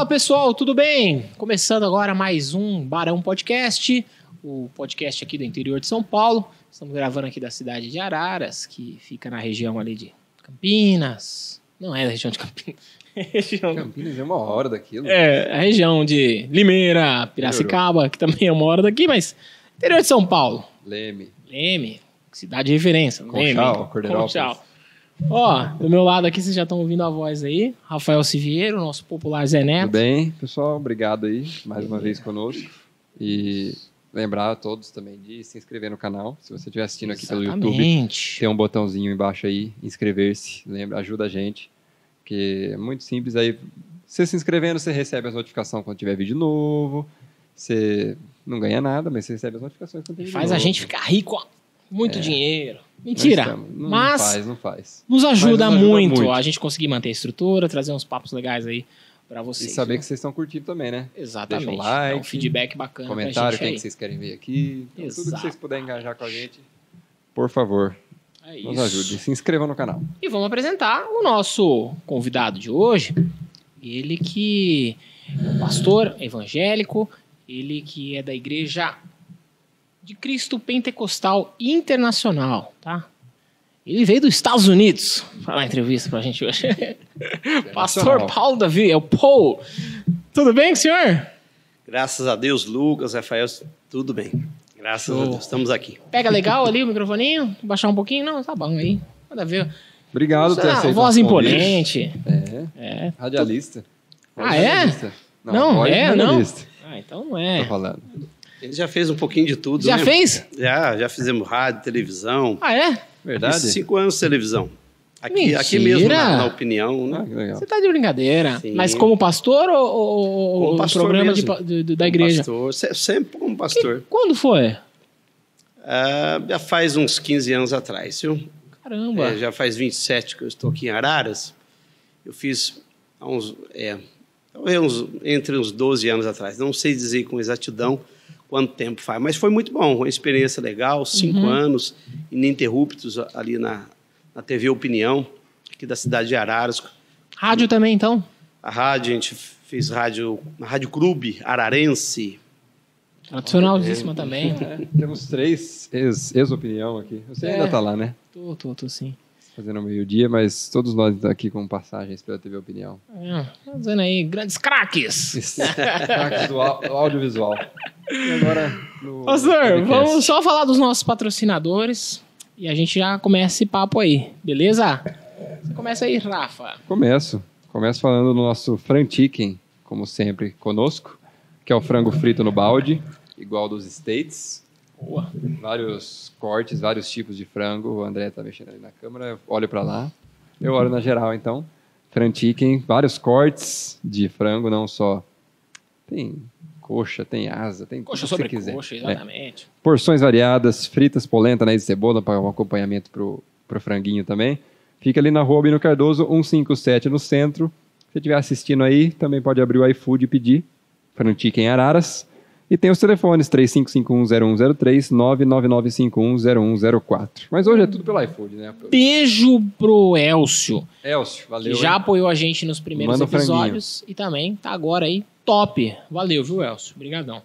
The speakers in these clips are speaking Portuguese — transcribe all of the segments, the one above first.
Fala pessoal, tudo bem? Começando agora mais um Barão Podcast, o podcast aqui do interior de São Paulo. Estamos gravando aqui da cidade de Araras, que fica na região ali de Campinas. Não é da região de Campinas. região... Campinas é uma hora daquilo. É, a região de Limeira, Piracicaba, que também é uma hora daqui, mas interior de São Paulo. Leme. Leme, cidade de referência. Leme, Conchal, Corderópolis. Conchal. Ó, do meu lado aqui vocês já estão ouvindo a voz aí. Rafael Siviero, nosso popular Zé Neto. Tudo bem, pessoal? Obrigado aí mais uma vez conosco. E lembrar a todos também de se inscrever no canal. Se você estiver assistindo aqui pelo YouTube, Exatamente. tem um botãozinho embaixo aí, inscrever-se. Lembra, ajuda a gente. Que é muito simples aí. Você se inscrevendo, você recebe as notificações quando tiver vídeo novo. Você não ganha nada, mas você recebe as notificações quando tem vídeo Faz a novo. gente ficar rico, ó. Muito dinheiro. Mentira. estamos- Não Mas faz, não faz. nos ajuda, nos ajuda muito, muito. a gente conseguir manter a estrutura, trazer uns papos legais aí pra E vocês. saber viu? que vocês estão curtindo também, né? Exatamente. deixa um Dá um like, feedback bacana Comentário, quem que vocês querem ver aqui. Então, tudo que vocês puderem engajar com a gente, por favor, É nos isso. ajude. Se inscrevam no canal. E vamos apresentar o nosso convidado de hoje. Ele que é um pastor evangélico, ele que é da igreja de Cristo Pentecostal Internacional, tá? Ele veio dos Estados Unidos para dar entrevista pra gente hoje. pastor Paulo Davi, é o Paul. Tudo bem, senhor? Graças a Deus, Lucas, Rafael, tudo bem. Graças Show. a Deus, estamos aqui. Pega legal ali o microfoninho? Baixar um pouquinho? Não, tá bom aí. Nada a ver. Obrigado por ter Ah, aceito voz imponente. É, É. radialista. Ah, é? Radialista. Não, voz é, não? radialista, Ah, então não Tô é. falando. Ele já fez um pouquinho de tudo, Já né? fez? Já, já fizemos rádio, televisão. Ah, é? Verdade? Fiz cinco anos de televisão. Aqui, aqui mesmo, na, na opinião, Ah, né? que legal. Você tá de brincadeira. Sim. Mas como pastor ou, ou, Como pastor programa de de- de- da Como igreja? Pastor, se- sempre como pastor. Quando foi? Ah, já faz uns 15 anos atrás, viu? Caramba. É, já faz 27 que eu estou aqui em Araras. Eu fiz há uns, é, talvez uns- entre uns 12 anos atrás. Não sei dizer com exatidão quanto tempo faz, mas foi muito bom. Uma experiência legal, cinco Uhum. anos ininterruptos ali na, na TV Opinião, aqui da cidade de Araras. Rádio também, então? A rádio, a gente fez rádio, na Rádio Clube Ararense. Tradicionalíssima também. É, temos três ex- ex-opinião aqui. Você É. ainda tá lá, né? Tô, tô, tô sim. Fazendo meio-dia, mas todos nós estamos aqui com passagens pela TV Opinião. É, dizendo aí, grandes craques. Au- do audiovisual. E agora, no vamos só falar dos nossos patrocinadores e a gente já começa esse papo aí, beleza? Você começa aí, Rafa. Começo. Começo falando do nosso Fran Chicken, como sempre, conosco, que é o frango frito no balde, igual dos States. Boa. Vários cortes, vários tipos de frango. O André tá mexendo ali na câmera, eu olho para lá. Eu olho na geral, então. Fran Chicken, vários cortes de frango, não só. Tem coxa, tem asa, tem Coxa sobre que você quiser. coxa, É. exatamente. Porções variadas, fritas, polenta, anéis de cebola para um acompanhamento pro, pro franguinho também. Fica ali na rua Bino Cardoso, 157 no centro. Se você estiver assistindo aí, também pode abrir o iFood e pedir. Frantica em Araras. E tem os telefones 35510103, 999510104. Mas hoje é tudo pelo iFood, né? Beijo pro Elcio, Elcio, valeu. que já hein? apoiou a gente nos primeiros Manda episódios e também tá agora aí top. Valeu, viu, Elcio? Obrigadão.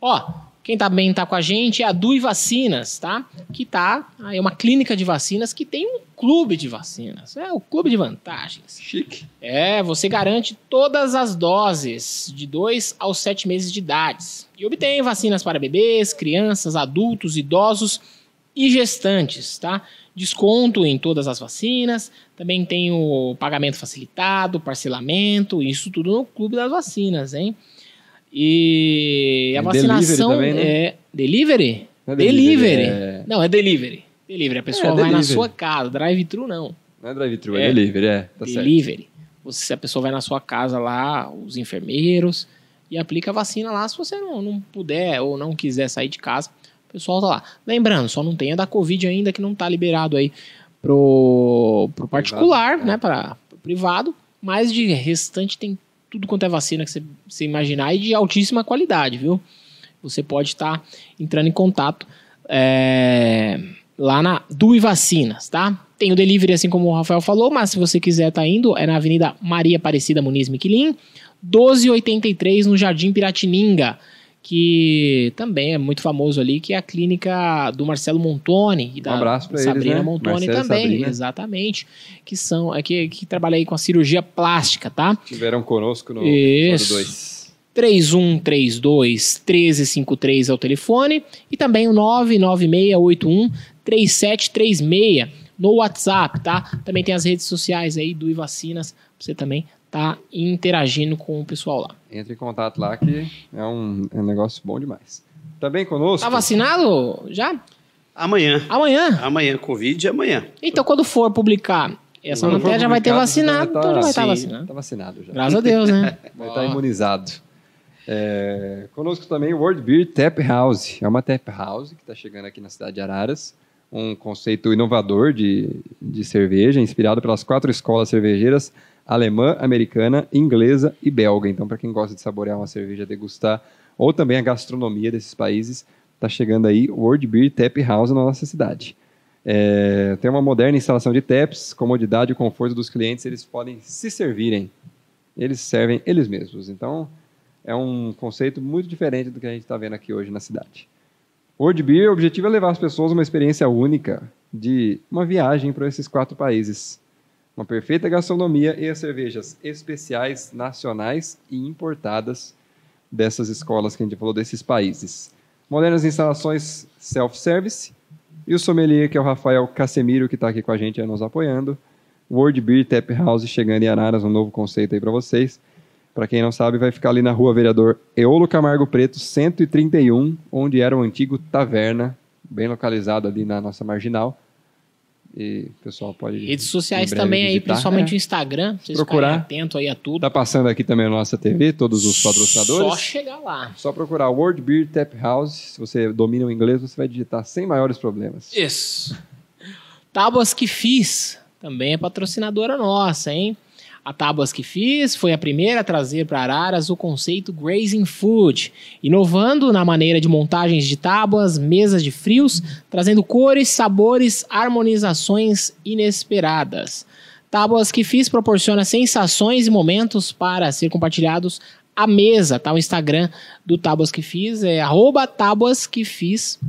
Ó, quem também tá com a gente é a Dui Vacinas, tá? Que tá aí uma clínica de vacinas que tem um clube de vacinas. É o clube de vantagens. Chique. É, você garante todas as doses de 2 aos 7 meses de idade. E obtém vacinas para bebês, crianças, adultos, idosos e gestantes, tá? Desconto em todas as vacinas, também tem o pagamento facilitado, parcelamento, isso tudo no Clube das Vacinas, hein? E a vacinação delivery também, né? é delivery? Não é delivery. é- Não, é delivery. Delivery, a pessoa vai na delivery. sua casa, drive-thru não. Não é drive-thru, é, É. delivery, é. Tá certo. delivery. Você, a pessoa vai na sua casa lá, os enfermeiros, e aplica a vacina lá. Se você não, não puder ou não quiser sair de casa, o pessoal tá lá. Lembrando, só não tem a da Covid ainda, que não tá liberado aí pro, pro particular, Privado, é. né, para privado, mas de restante tem tudo quanto é vacina que você, você imaginar e de altíssima qualidade, viu? Você pode estar entrando em contato é, lá na Dui Vacinas, tá? Tem o delivery, assim como o Rafael falou, mas se você quiser estar indo, é na Avenida Maria Aparecida Muniz Miquelin, 1283 no Jardim Piratininga, que também é muito famoso ali, que é a clínica do Marcelo Montoni e da Um abraço pra eles, Sabrina né? Montoni Marcelo também, Sabrina. exatamente, que são é que, que trabalha aí com a cirurgia plástica, tá? Tiveram conosco no Isso. episódio 2. 3132 1353 é o telefone e também o 99681 3736 no WhatsApp, tá? Também tem as redes sociais aí do iVacinas, pra você também tá interagindo com o pessoal lá. Entre em contato lá que é um, é um negócio bom demais. Também conosco. Tá vacinado já? Amanhã. Amanhã? Amanhã, Covid é amanhã. Então quando for publicar essa Quando matéria já vai ter vacinado, já então já vai estar sim. vacinado. Tá vacinado já. Graças a Deus, né? Vai estar imunizado. É, conosco também o World Beer Tap House. É uma tap house que está chegando aqui na cidade de Araras. Um conceito inovador de, de cerveja, inspirado pelas quatro escolas cervejeiras alemã, americana, inglesa e belga. Então, para quem gosta de saborear uma cerveja, degustar, ou também a gastronomia desses países, está chegando aí o World Beer Tap House na nossa cidade. É, tem uma moderna instalação de taps, comodidade e conforto dos clientes, eles podem se servirem. Eles servem eles mesmos. Então, é um conceito muito diferente do que a gente está vendo aqui hoje na cidade. World Beer, o objetivo é levar as pessoas uma experiência única de uma viagem para esses quatro países. Uma perfeita gastronomia e as cervejas especiais, nacionais e importadas dessas escolas que a gente falou, desses países. Modernas instalações self-service e o sommelier, que é o Rafael Casemiro, que está aqui com a gente, aí nos apoiando. World Beer Tap House chegando em Araras, um novo conceito aí para vocês. Para quem não sabe, vai ficar ali na rua Vereador Eolo Camargo Preto, 131, onde era o antigo Taverna, bem localizado ali na nossa marginal. E o pessoal pode. Redes sociais também aí, visitar. principalmente É. o Instagram, vocês Procurar. atentos aí a tudo. Tá passando aqui também na nossa TV, todos os patrocinadores. Só chegar lá. Só procurar World Beer Tap House. Se você domina o inglês, você vai digitar sem maiores problemas. Isso. Tábuas que fiz também é patrocinadora nossa, hein? A Tábuas que fiz foi a primeira a trazer para Araras o conceito Grazing Food, inovando na maneira de montagens de tábuas, mesas de frios, trazendo cores, sabores, harmonizações inesperadas. Tábuas que fiz proporciona sensações e momentos para ser compartilhados à mesa, tá? O Instagram do Tábuas que fiz é Tábuas que fiz.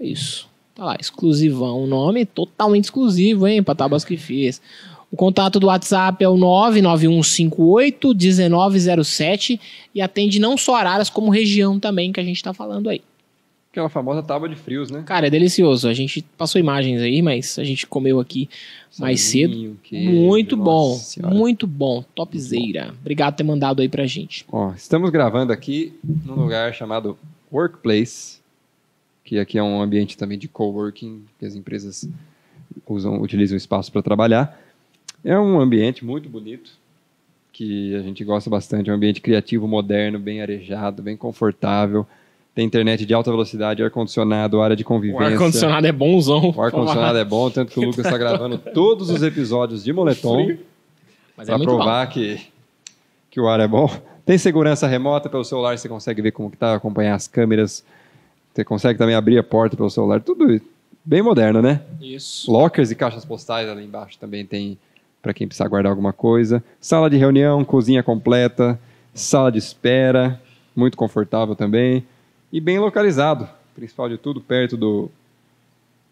É Isso. Tá lá, exclusivão. O nome totalmente exclusivo, hein, pra Tábuas que fiz. O contato do WhatsApp é o 99158-1907 e atende não só Araras, como região também que a gente tá falando aí. Aquela famosa tábua de frios, né? Cara, é delicioso. A gente passou imagens aí, mas a gente comeu aqui mais cedo. Queijo, Muito bom, senhora. muito bom. Topzera. Obrigado por ter mandado aí pra gente. Ó, estamos gravando aqui num lugar chamado Workplace, que aqui é um ambiente também de coworking, que as empresas usam, utilizam o espaço para trabalhar. É um ambiente muito bonito, que a gente gosta bastante. É um ambiente criativo, moderno, bem arejado, bem confortável. Tem internet de alta velocidade, ar-condicionado, área de O convivência. ar-condicionado é bonzão. O ar-condicionado é bom, tanto que o Lucas está gravando todos os episódios de moletom é para bom. provar que, que o ar é bom. Tem segurança remota pelo celular, você consegue ver como que tá, acompanhar as câmeras. Você consegue também abrir a porta pelo celular, tudo bem moderno, né? Isso. Lockers e caixas postais ali embaixo também tem para quem precisar guardar alguma coisa. Sala de reunião, cozinha completa, sala de espera, muito confortável também e bem localizado, principal de tudo, perto do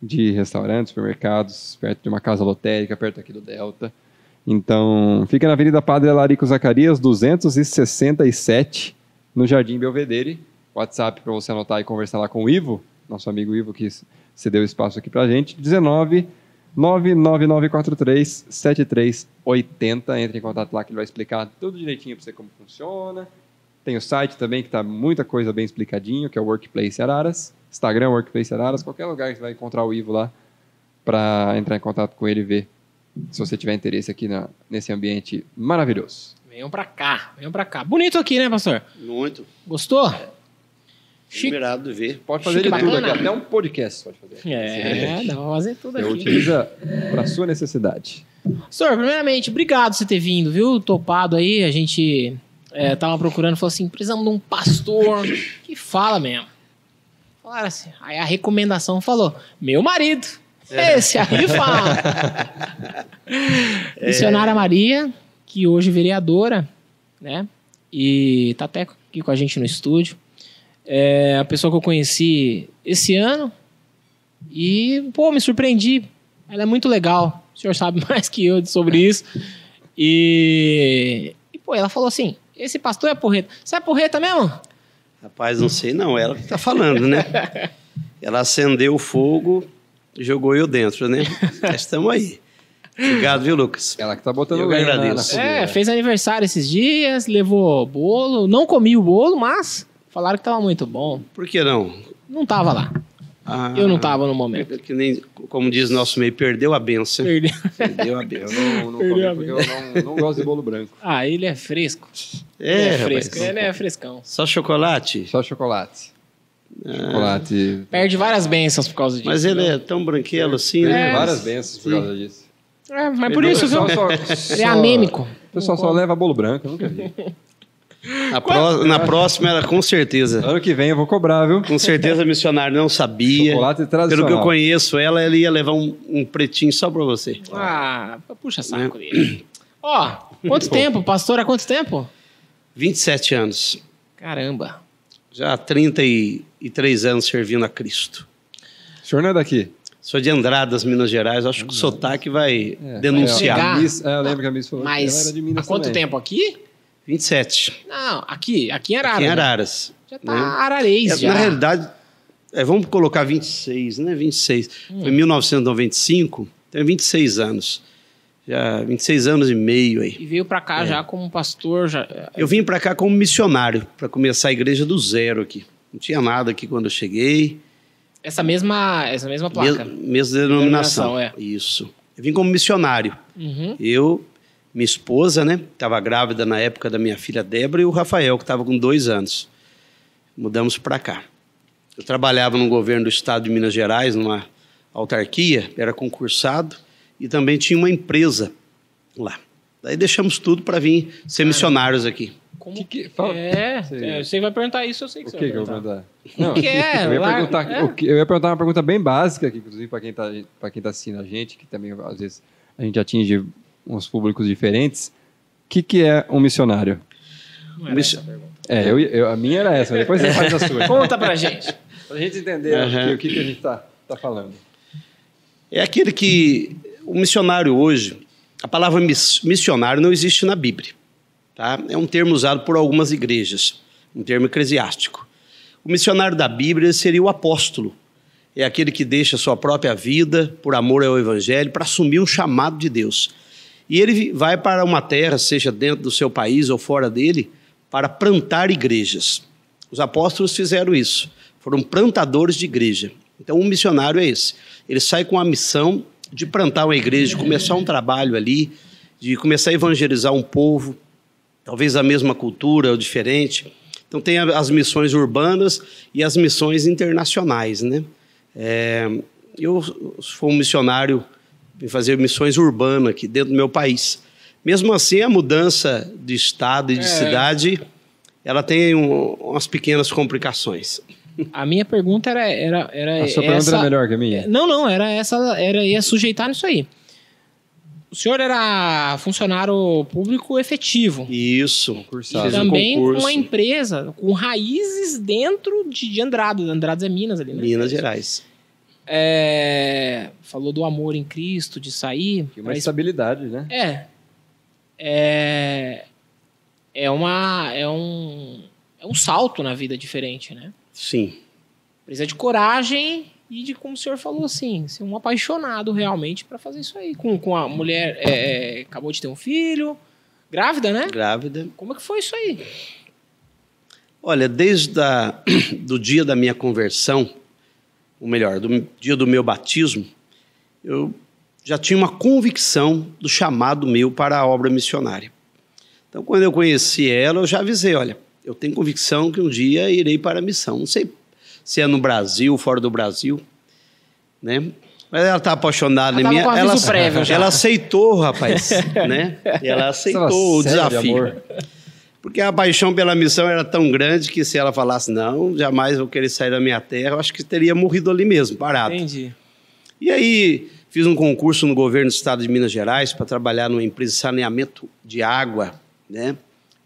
de restaurantes, supermercados, perto de uma casa lotérica, perto aqui do Delta. Então, fica na Avenida Padre Alarico Zacarias, 267, no Jardim Belvedere. WhatsApp para você anotar e conversar lá com o Ivo, nosso amigo Ivo, que cedeu espaço aqui para gente. 19 99943 7380. Entre em contato lá que ele vai explicar tudo direitinho para você como funciona. Tem o site também que tá muita coisa bem explicadinho, que é o Workplace Araras. Instagram Workplace Araras, qualquer lugar que você vai encontrar o Ivo lá para entrar em contato com ele e ver se você tiver interesse aqui na- nesse ambiente maravilhoso. Venham pra cá, venham pra cá. Bonito aqui, né, pastor? Muito. Gostou? Chique. Liberado de ver. Pode fazer Chique de tudo bacana. aqui, até um podcast pode fazer. É, dá pra fazer tudo aqui. utiliza para sua necessidade. Pastor, primeiramente, obrigado por você ter vindo, viu? Topado aí, a gente é, tava procurando, falou assim, precisamos de um pastor que fala mesmo. Falaram assim, aí a recomendação falou, meu marido, esse aí fala. Missionária Maria, que hoje é vereadora, né? e tá até aqui com a gente no estúdio. É a pessoa que eu conheci esse ano e, pô, me surpreendi. Ela é muito legal. O senhor sabe mais que eu sobre isso. E, e pô, ela falou assim: esse pastor é porreta. Você é porreta mesmo? Rapaz, não sei não, ela que tá falando, né? Ela acendeu o fogo, jogou eu dentro, né? Estamos aí. Obrigado, viu, Lucas? Ela que tá botando Eu lenha na- agradeço. É, fez aniversário esses dias, levou bolo. Não comi o bolo, mas falaram que tava muito bom. Por que não? Não tava lá. Ah, Eu não tava no momento. Que nem, como diz nosso meio, perdeu a benção. Perdeu. Perdeu a Eu benção. não, não Perdeu a comi porque eu não, não gosto de bolo branco. Ah, ele é fresco. É, ele é rapaz. fresco. Ele é frescão. Só chocolate? Só chocolate. Chocolate. Perde várias bênçãos por causa disso. Mas ele né? é tão branquelo assim, Tem né? várias bênçãos por causa disso. É, mas por O isso, viu? pessoal Ele só- é só- anêmico. O pessoal só leva bolo branco, eu nunca vi. Na, pró- na próxima, ela com certeza. Ano que vem eu vou cobrar, viu? Com certeza a missionária não sabia. Chocolate Pelo tradicional. que eu conheço ela, ela ia levar um, um pretinho só pra você. Ah, puxa saco dele. Ó, quanto tempo? Pastor, há quanto tempo? 27 anos. Caramba. Já há 33 anos servindo a Cristo. O senhor não é daqui? Sou de Andradas, Minas Gerais. Acho que o sotaque vai É, denunciar. é, Pegar. a Miss- é, eu lembro que a Miss falou que ela Mas era de Minas há quanto também. tempo aqui? 27. Não, aqui, aqui em Araras. Aqui em né? Araras. Já tá né? ararês, É, já. Na realidade, é, vamos colocar 26, né? 26. Hum. Foi em 1995, tem 26 anos. Já 26 anos e meio aí. E veio pra É. cá já como pastor, já... Eu vim para cá como missionário, para começar a igreja do zero aqui. Não tinha nada aqui quando eu cheguei. Essa mesma, essa mesma placa. Mes- mesma denominação. Denominação, é. Isso. Eu vim como missionário. Uhum. Eu, minha esposa, né? Estava grávida na época da minha filha Débora e o Rafael, que estava com dois anos. Mudamos para cá. Eu trabalhava no governo do estado de Minas Gerais, numa autarquia, era concursado e também tinha uma empresa lá. Daí deixamos tudo para vir ser missionários aqui. Como Que É, é, você vai perguntar isso, eu sei que O você que, vai que eu vou perguntar. perguntar? Não, que é? eu, ia perguntar, é. o que- eu ia perguntar uma pergunta bem básica aqui, inclusive para quem está para quem tá assistindo a gente, que também às vezes a gente atinge uns públicos diferentes. O que, que é um missionário? Não era essa a pergunta. É, eu, eu- a minha era essa, depois você faz a sua. Conta pra gente. Pra gente entender Aham. o que- o que, a gente tá, tá falando. É aquele que o missionário hoje, a palavra miss- missionário não existe na Bíblia. Tá? É um termo usado por algumas igrejas, um termo eclesiástico. O missionário da Bíblia seria o apóstolo. É aquele que deixa a sua própria vida por amor ao evangelho para assumir um chamado de Deus. E ele vai para uma terra, seja dentro do seu país ou fora dele, para plantar igrejas. Os apóstolos fizeram isso. Foram plantadores de igreja. Então, um missionário é esse. Ele sai com a missão de plantar uma igreja, de começar um trabalho ali, de começar a evangelizar um povo, talvez a mesma cultura ou diferente. Então, tem as missões urbanas e as missões internacionais, né? É, eu sou um missionário em fazer missões urbanas aqui dentro do meu país. Mesmo assim, a mudança de estado e de É. cidade, ela tem um- umas pequenas complicações. A minha pergunta era, era, era A sua pergunta essa... era melhor que a minha? Não, não, era essa, era ia sujeitar nisso aí. O senhor era funcionário público efetivo. Isso. Concursado. Fez um também com concurso. uma empresa com raízes dentro de, de Andradas. Andradas é Minas ali, né? Minas Gerais. É, falou do amor em Cristo, de sair. E uma estabilidade, né? É. É. É uma. É um. É um salto na vida diferente, né? Sim. Precisa de coragem e de, como o senhor falou assim, ser um apaixonado realmente pra fazer isso aí. Com, com a mulher. é, é, acabou de ter um filho. Grávida, né? Grávida. Como é que foi isso aí? Olha, desde a, do dia da minha conversão, ou melhor, do dia do meu batismo, eu já tinha uma convicção do chamado meu para a obra missionária. Então, quando eu conheci ela, eu já avisei, olha, eu tenho convicção que um dia irei para a missão. Não sei se é no Brasil, fora do Brasil, né? Mas ela está apaixonada Ela em mim. já. ela aceitou, rapaz, né? Ela aceitou o Sério, desafio. amor? Porque a paixão pela missão era tão grande que se ela falasse, não, jamais vou querer sair da minha terra, eu acho que teria morrido ali mesmo, parado. Entendi. E aí fiz um concurso no governo do estado de Minas Gerais para trabalhar numa empresa de saneamento de água, né?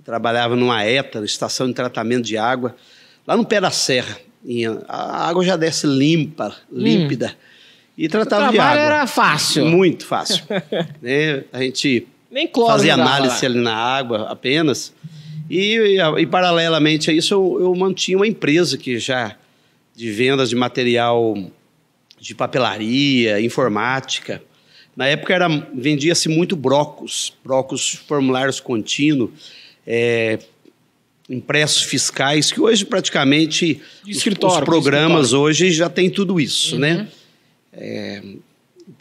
trabalhava numa ETA, estação de tratamento de água, lá no pé da serra. A água já desce limpa, límpida. Hum. E tratava de água. era fácil. Muito fácil. né? A gente Nem cloro fazia análise ali na água apenas. E, e, e paralelamente a isso, eu, eu mantinha uma empresa que já de vendas de material de papelaria, informática. Na época era vendia-se muito brocos, brocos formulários contínuos, é, impressos fiscais, que hoje praticamente os, os, programas hoje já tem tudo isso, né? uhum. né? É,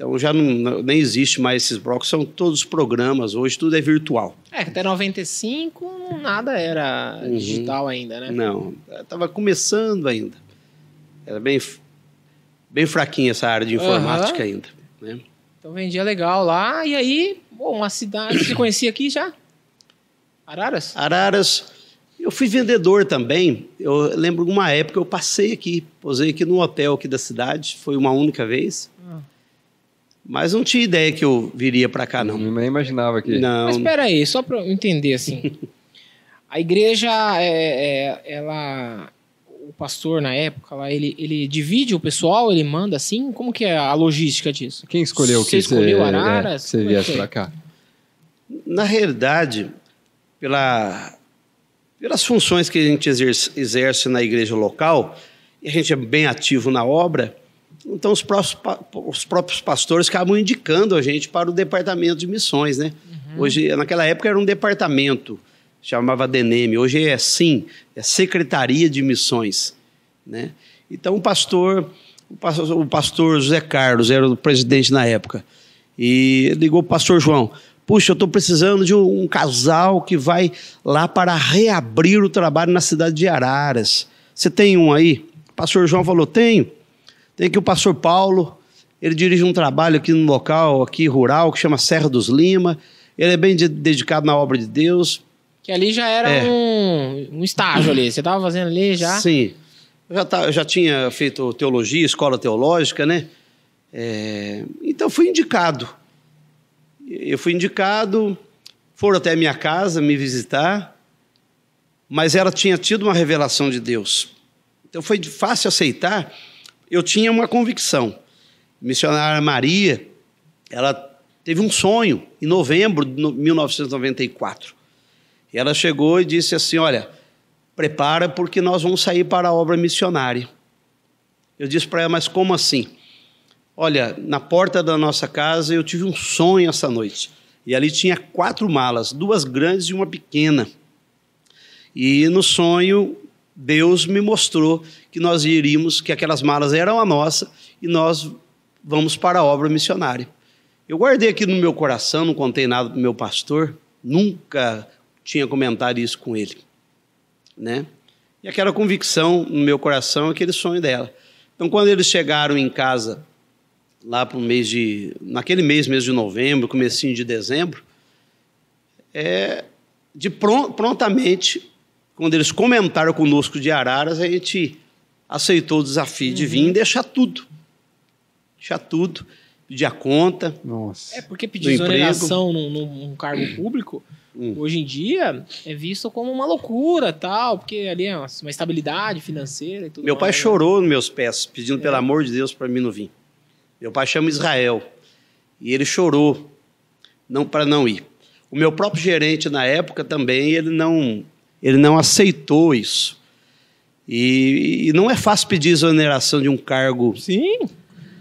então já não, nem existe mais esses blocos, são todos programas, hoje tudo é virtual. É, até 95 nada era uhum. digital ainda, né? Não, estava começando ainda. Era bem, bem fraquinha essa área de informática uhum. ainda. Né? Então vendia legal lá, e aí, bom, uma cidade, você conhecia aqui já? Araras? Araras, eu fui vendedor também. Eu lembro de uma época eu passei aqui, posei aqui no hotel aqui da cidade, foi uma única vez. Ah. Mas não tinha ideia que eu viria para cá, não. Nem imaginava que. Não. Mas espera aí, só para eu entender assim. a igreja, é, é, ela, o pastor na época, lá, ele, ele divide o pessoal, ele manda assim? Como que é a logística disso? Quem escolheu você que escolheu você, Araras? É, você viesse para cá? Na realidade, pela pelas funções que a gente exerce, exerce na igreja local, e a gente é bem ativo na obra, então os próprios, os próprios pastores acabam indicando a gente para o departamento de missões, né? Uhum. Hoje, naquela época era um departamento, chamava DENEM, hoje é SIM, é Secretaria de Missões, né? Então o pastor, o pastor, José Carlos era o presidente na época, e ligou para o pastor João, Puxa, eu estou precisando de um, um, casal que vai lá para reabrir o trabalho na cidade de Araras. Você tem um aí? O pastor João falou: tenho. Tem aqui o pastor Paulo. Ele dirige um trabalho aqui no local, aqui rural, que chama Serra dos Lima. Ele é bem de, dedicado na obra de Deus. Que ali já era é. um, um, estágio ali. Você estava fazendo ali já? Sim. Eu já, tá, já tinha feito teologia, escola teológica, né? É, então fui indicado. Eu fui indicado, foram até a minha casa me visitar, mas ela tinha tido uma revelação de Deus. Então foi fácil aceitar. Eu tinha uma convicção. Missionária Maria, ela teve um sonho em novembro de 1994. E ela chegou e disse assim: Olha, prepara porque nós vamos sair para a obra missionária. Eu disse para ela: Mas como assim? Olha, na porta da nossa casa eu tive um sonho essa noite. E ali tinha quatro malas, duas grandes e uma pequena. E no sonho, Deus me mostrou que nós iríamos, que aquelas malas eram a nossa e nós vamos para a obra missionária. Eu guardei aqui no meu coração, não contei nada para o meu pastor, nunca tinha comentado isso com ele. Né? E aquela convicção no meu coração, aquele sonho dela. Então, quando eles chegaram em casa lá para o mês de. naquele mês, mês de novembro, comecinho de dezembro, é, de prontamente, quando eles comentaram conosco de Araras, a gente aceitou o desafio uhum. de vir e deixar tudo. Deixar tudo, pedir a conta. Nossa. É porque pedir exoneração num, num, cargo público. Hum. Hoje em dia é visto como uma loucura, tal, porque ali é uma, uma estabilidade financeira e tudo Meu mais, pai chorou nos meus pés, pedindo é. pelo amor de Deus para mim não vir. Meu pai chama Israel. E ele chorou não para não ir. O meu próprio gerente na época também, ele não, ele não aceitou isso. E, e não é fácil pedir exoneração de um cargo. Sim.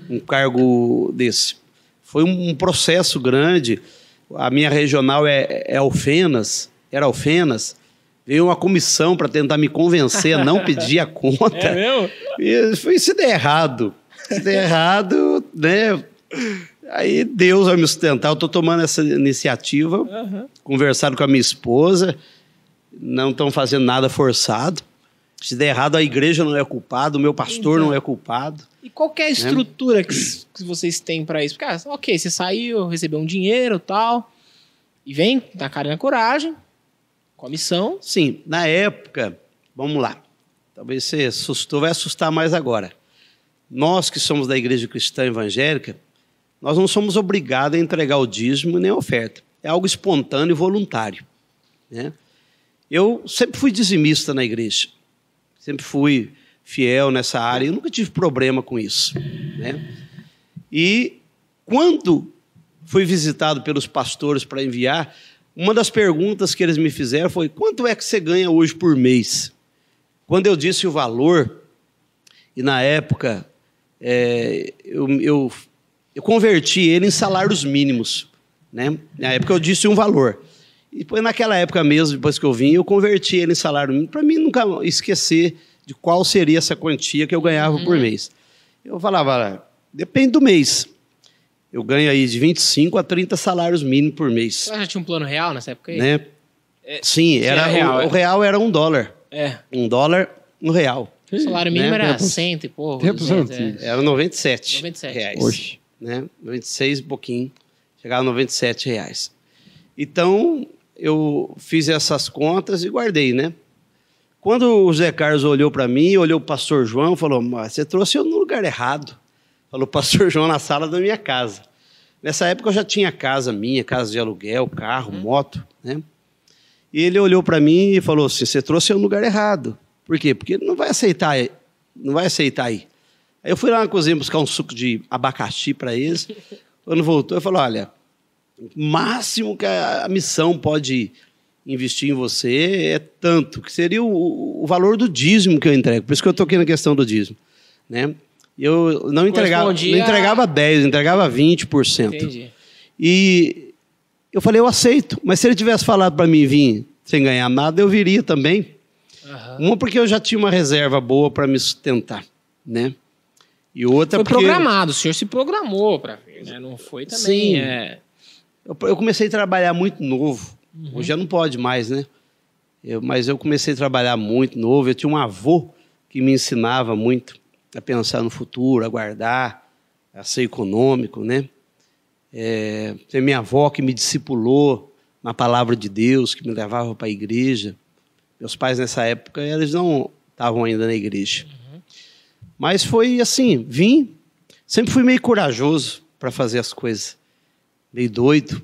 Um cargo desse. Foi um, um processo grande. A minha regional é, é Alfenas, era Alfenas. Veio uma comissão para tentar me convencer a não pedir a conta. É mesmo? E foi se der errado. Se der errado, né? Aí Deus vai me sustentar. Eu estou tomando essa iniciativa, uhum. conversado com a minha esposa, não estão fazendo nada forçado. Se der errado, a igreja não é culpada, o meu pastor então, não é culpado. E qual é a né? estrutura né? que, que, vocês têm para isso? Porque, ah, ok, você saiu, recebeu um dinheiro tal, e vem na cara e na coragem, com a missão. Sim, na época, vamos lá, talvez você assustou, vai assustar mais agora nós que somos da igreja cristã evangélica, nós não somos obrigados a entregar o dízimo nem a oferta. É algo espontâneo e voluntário. Né? Eu sempre fui dizimista na igreja. Sempre fui fiel nessa área. Eu nunca tive problema com isso. Né? E quando fui visitado pelos pastores para enviar, uma das perguntas que eles me fizeram foi: quanto é que você ganha hoje por mês? Quando eu disse o valor, e na época é, eu, eu, eu, converti ele em salários mínimos. Né? Na época eu disse um valor. E depois, naquela época mesmo, depois que eu vim, eu converti ele em salário mínimo, para mim nunca esquecer de qual seria essa quantia que eu ganhava uhum. por mês. Eu falava, depende do mês. Eu ganho aí de 25 a 30 salários mínimos por mês. Você já tinha um plano real nessa época aí? Né? É, Sim, era, real, o, é? o, real era um dólar. É. Um dólar, um real. O salário mínimo né? era tempos, cento e pouco. Tempos 200, antigos. É. Era 97, 97 reais. Oxe. Né? 96 e pouquinho. Chegava a 97 reais. Então, eu fiz essas contas e guardei, né? Quando o Zé Carlos olhou para mim, olhou o pastor João falou: Você trouxe eu no lugar errado. Falou o pastor João na sala da minha casa. Nessa época eu já tinha casa minha, casa de aluguel, carro, uhum. moto, né? E ele olhou para mim e falou assim: Você trouxe eu no lugar errado. Por quê? Porque ele não vai aceitar, não vai aceitar aí. Aí eu fui lá na cozinha buscar um suco de abacaxi para eles. Quando voltou, eu falei: Olha, o máximo que a missão pode investir em você é tanto, que seria o, o valor do dízimo que eu entrego. Por isso que eu toquei na questão do dízimo. Né? Eu não entregava, não entregava 10, entregava 20%. Entendi. E eu falei, eu aceito. Mas se ele tivesse falado para mim vir sem ganhar nada, eu viria também. Uhum. Uma porque eu já tinha uma reserva boa para me sustentar, né? E outra foi porque... programado, o senhor se programou para vir, né? Não foi também. Sim. É... Eu, eu comecei a trabalhar muito novo. Uhum. Hoje já não pode mais, né? Eu, mas eu comecei a trabalhar muito novo. Eu tinha um avô que me ensinava muito a pensar no futuro, a guardar, a ser econômico, né? É, tem minha avó que me discipulou na palavra de Deus, que me levava para a igreja. Meus pais nessa época eles não estavam ainda na igreja. Uhum. Mas foi assim, vim, sempre fui meio corajoso para fazer as coisas, meio doido.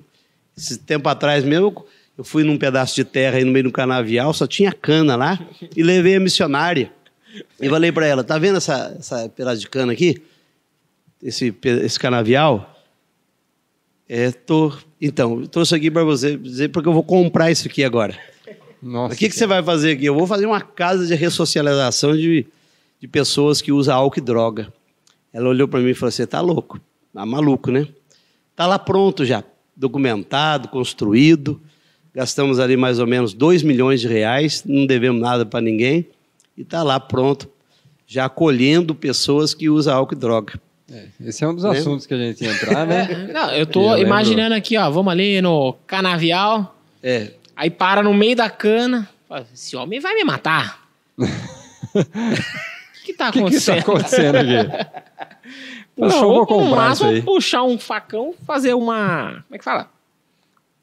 Esse tempo atrás mesmo, eu fui num pedaço de terra aí no meio do canavial, só tinha cana lá, e levei a missionária. E falei para ela, tá vendo essa, essa pedaço de cana aqui? Esse, esse canavial? É, tô, então, eu trouxe aqui para você dizer porque eu vou comprar isso aqui agora. Nossa. O que, que você vai fazer aqui? Eu vou fazer uma casa de ressocialização de, de pessoas que usam álcool e droga. Ela olhou para mim e falou: Você tá louco? Tá maluco, né? Tá lá pronto já documentado, construído. Gastamos ali mais ou menos 2 milhões de reais, não devemos nada para ninguém. E está lá pronto, já acolhendo pessoas que usam álcool e droga. É, esse é um dos né? assuntos que a gente ia entrar, né? Não, eu estou imaginando aqui, ó, vamos ali no canavial. É. Aí para no meio da cana. Esse homem vai me matar. O que está acontecendo? O que, está acontecendo aqui? Puxou, não, vou comprar máximo, isso aí. puxar um facão, fazer uma. Como é que fala?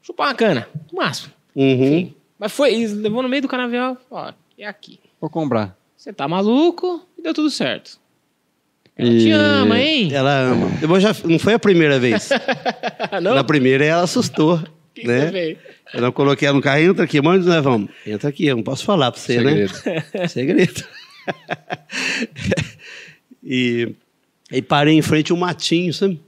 Chupar uma cana, no máximo. Uhum. Enfim, mas foi, levou no meio do canavial, ó, é aqui. Vou comprar. Você tá maluco e deu tudo certo. Ela e... te ama, hein? Ela ama. Depois já não foi a primeira vez. não? Na primeira ela assustou. Que né? Eu não coloquei ela no carro, entra aqui, onde nós vamos? Entra aqui, eu não posso falar para você, Segredo. né? Segredo. e Aí parei em frente a um matinho, sabe?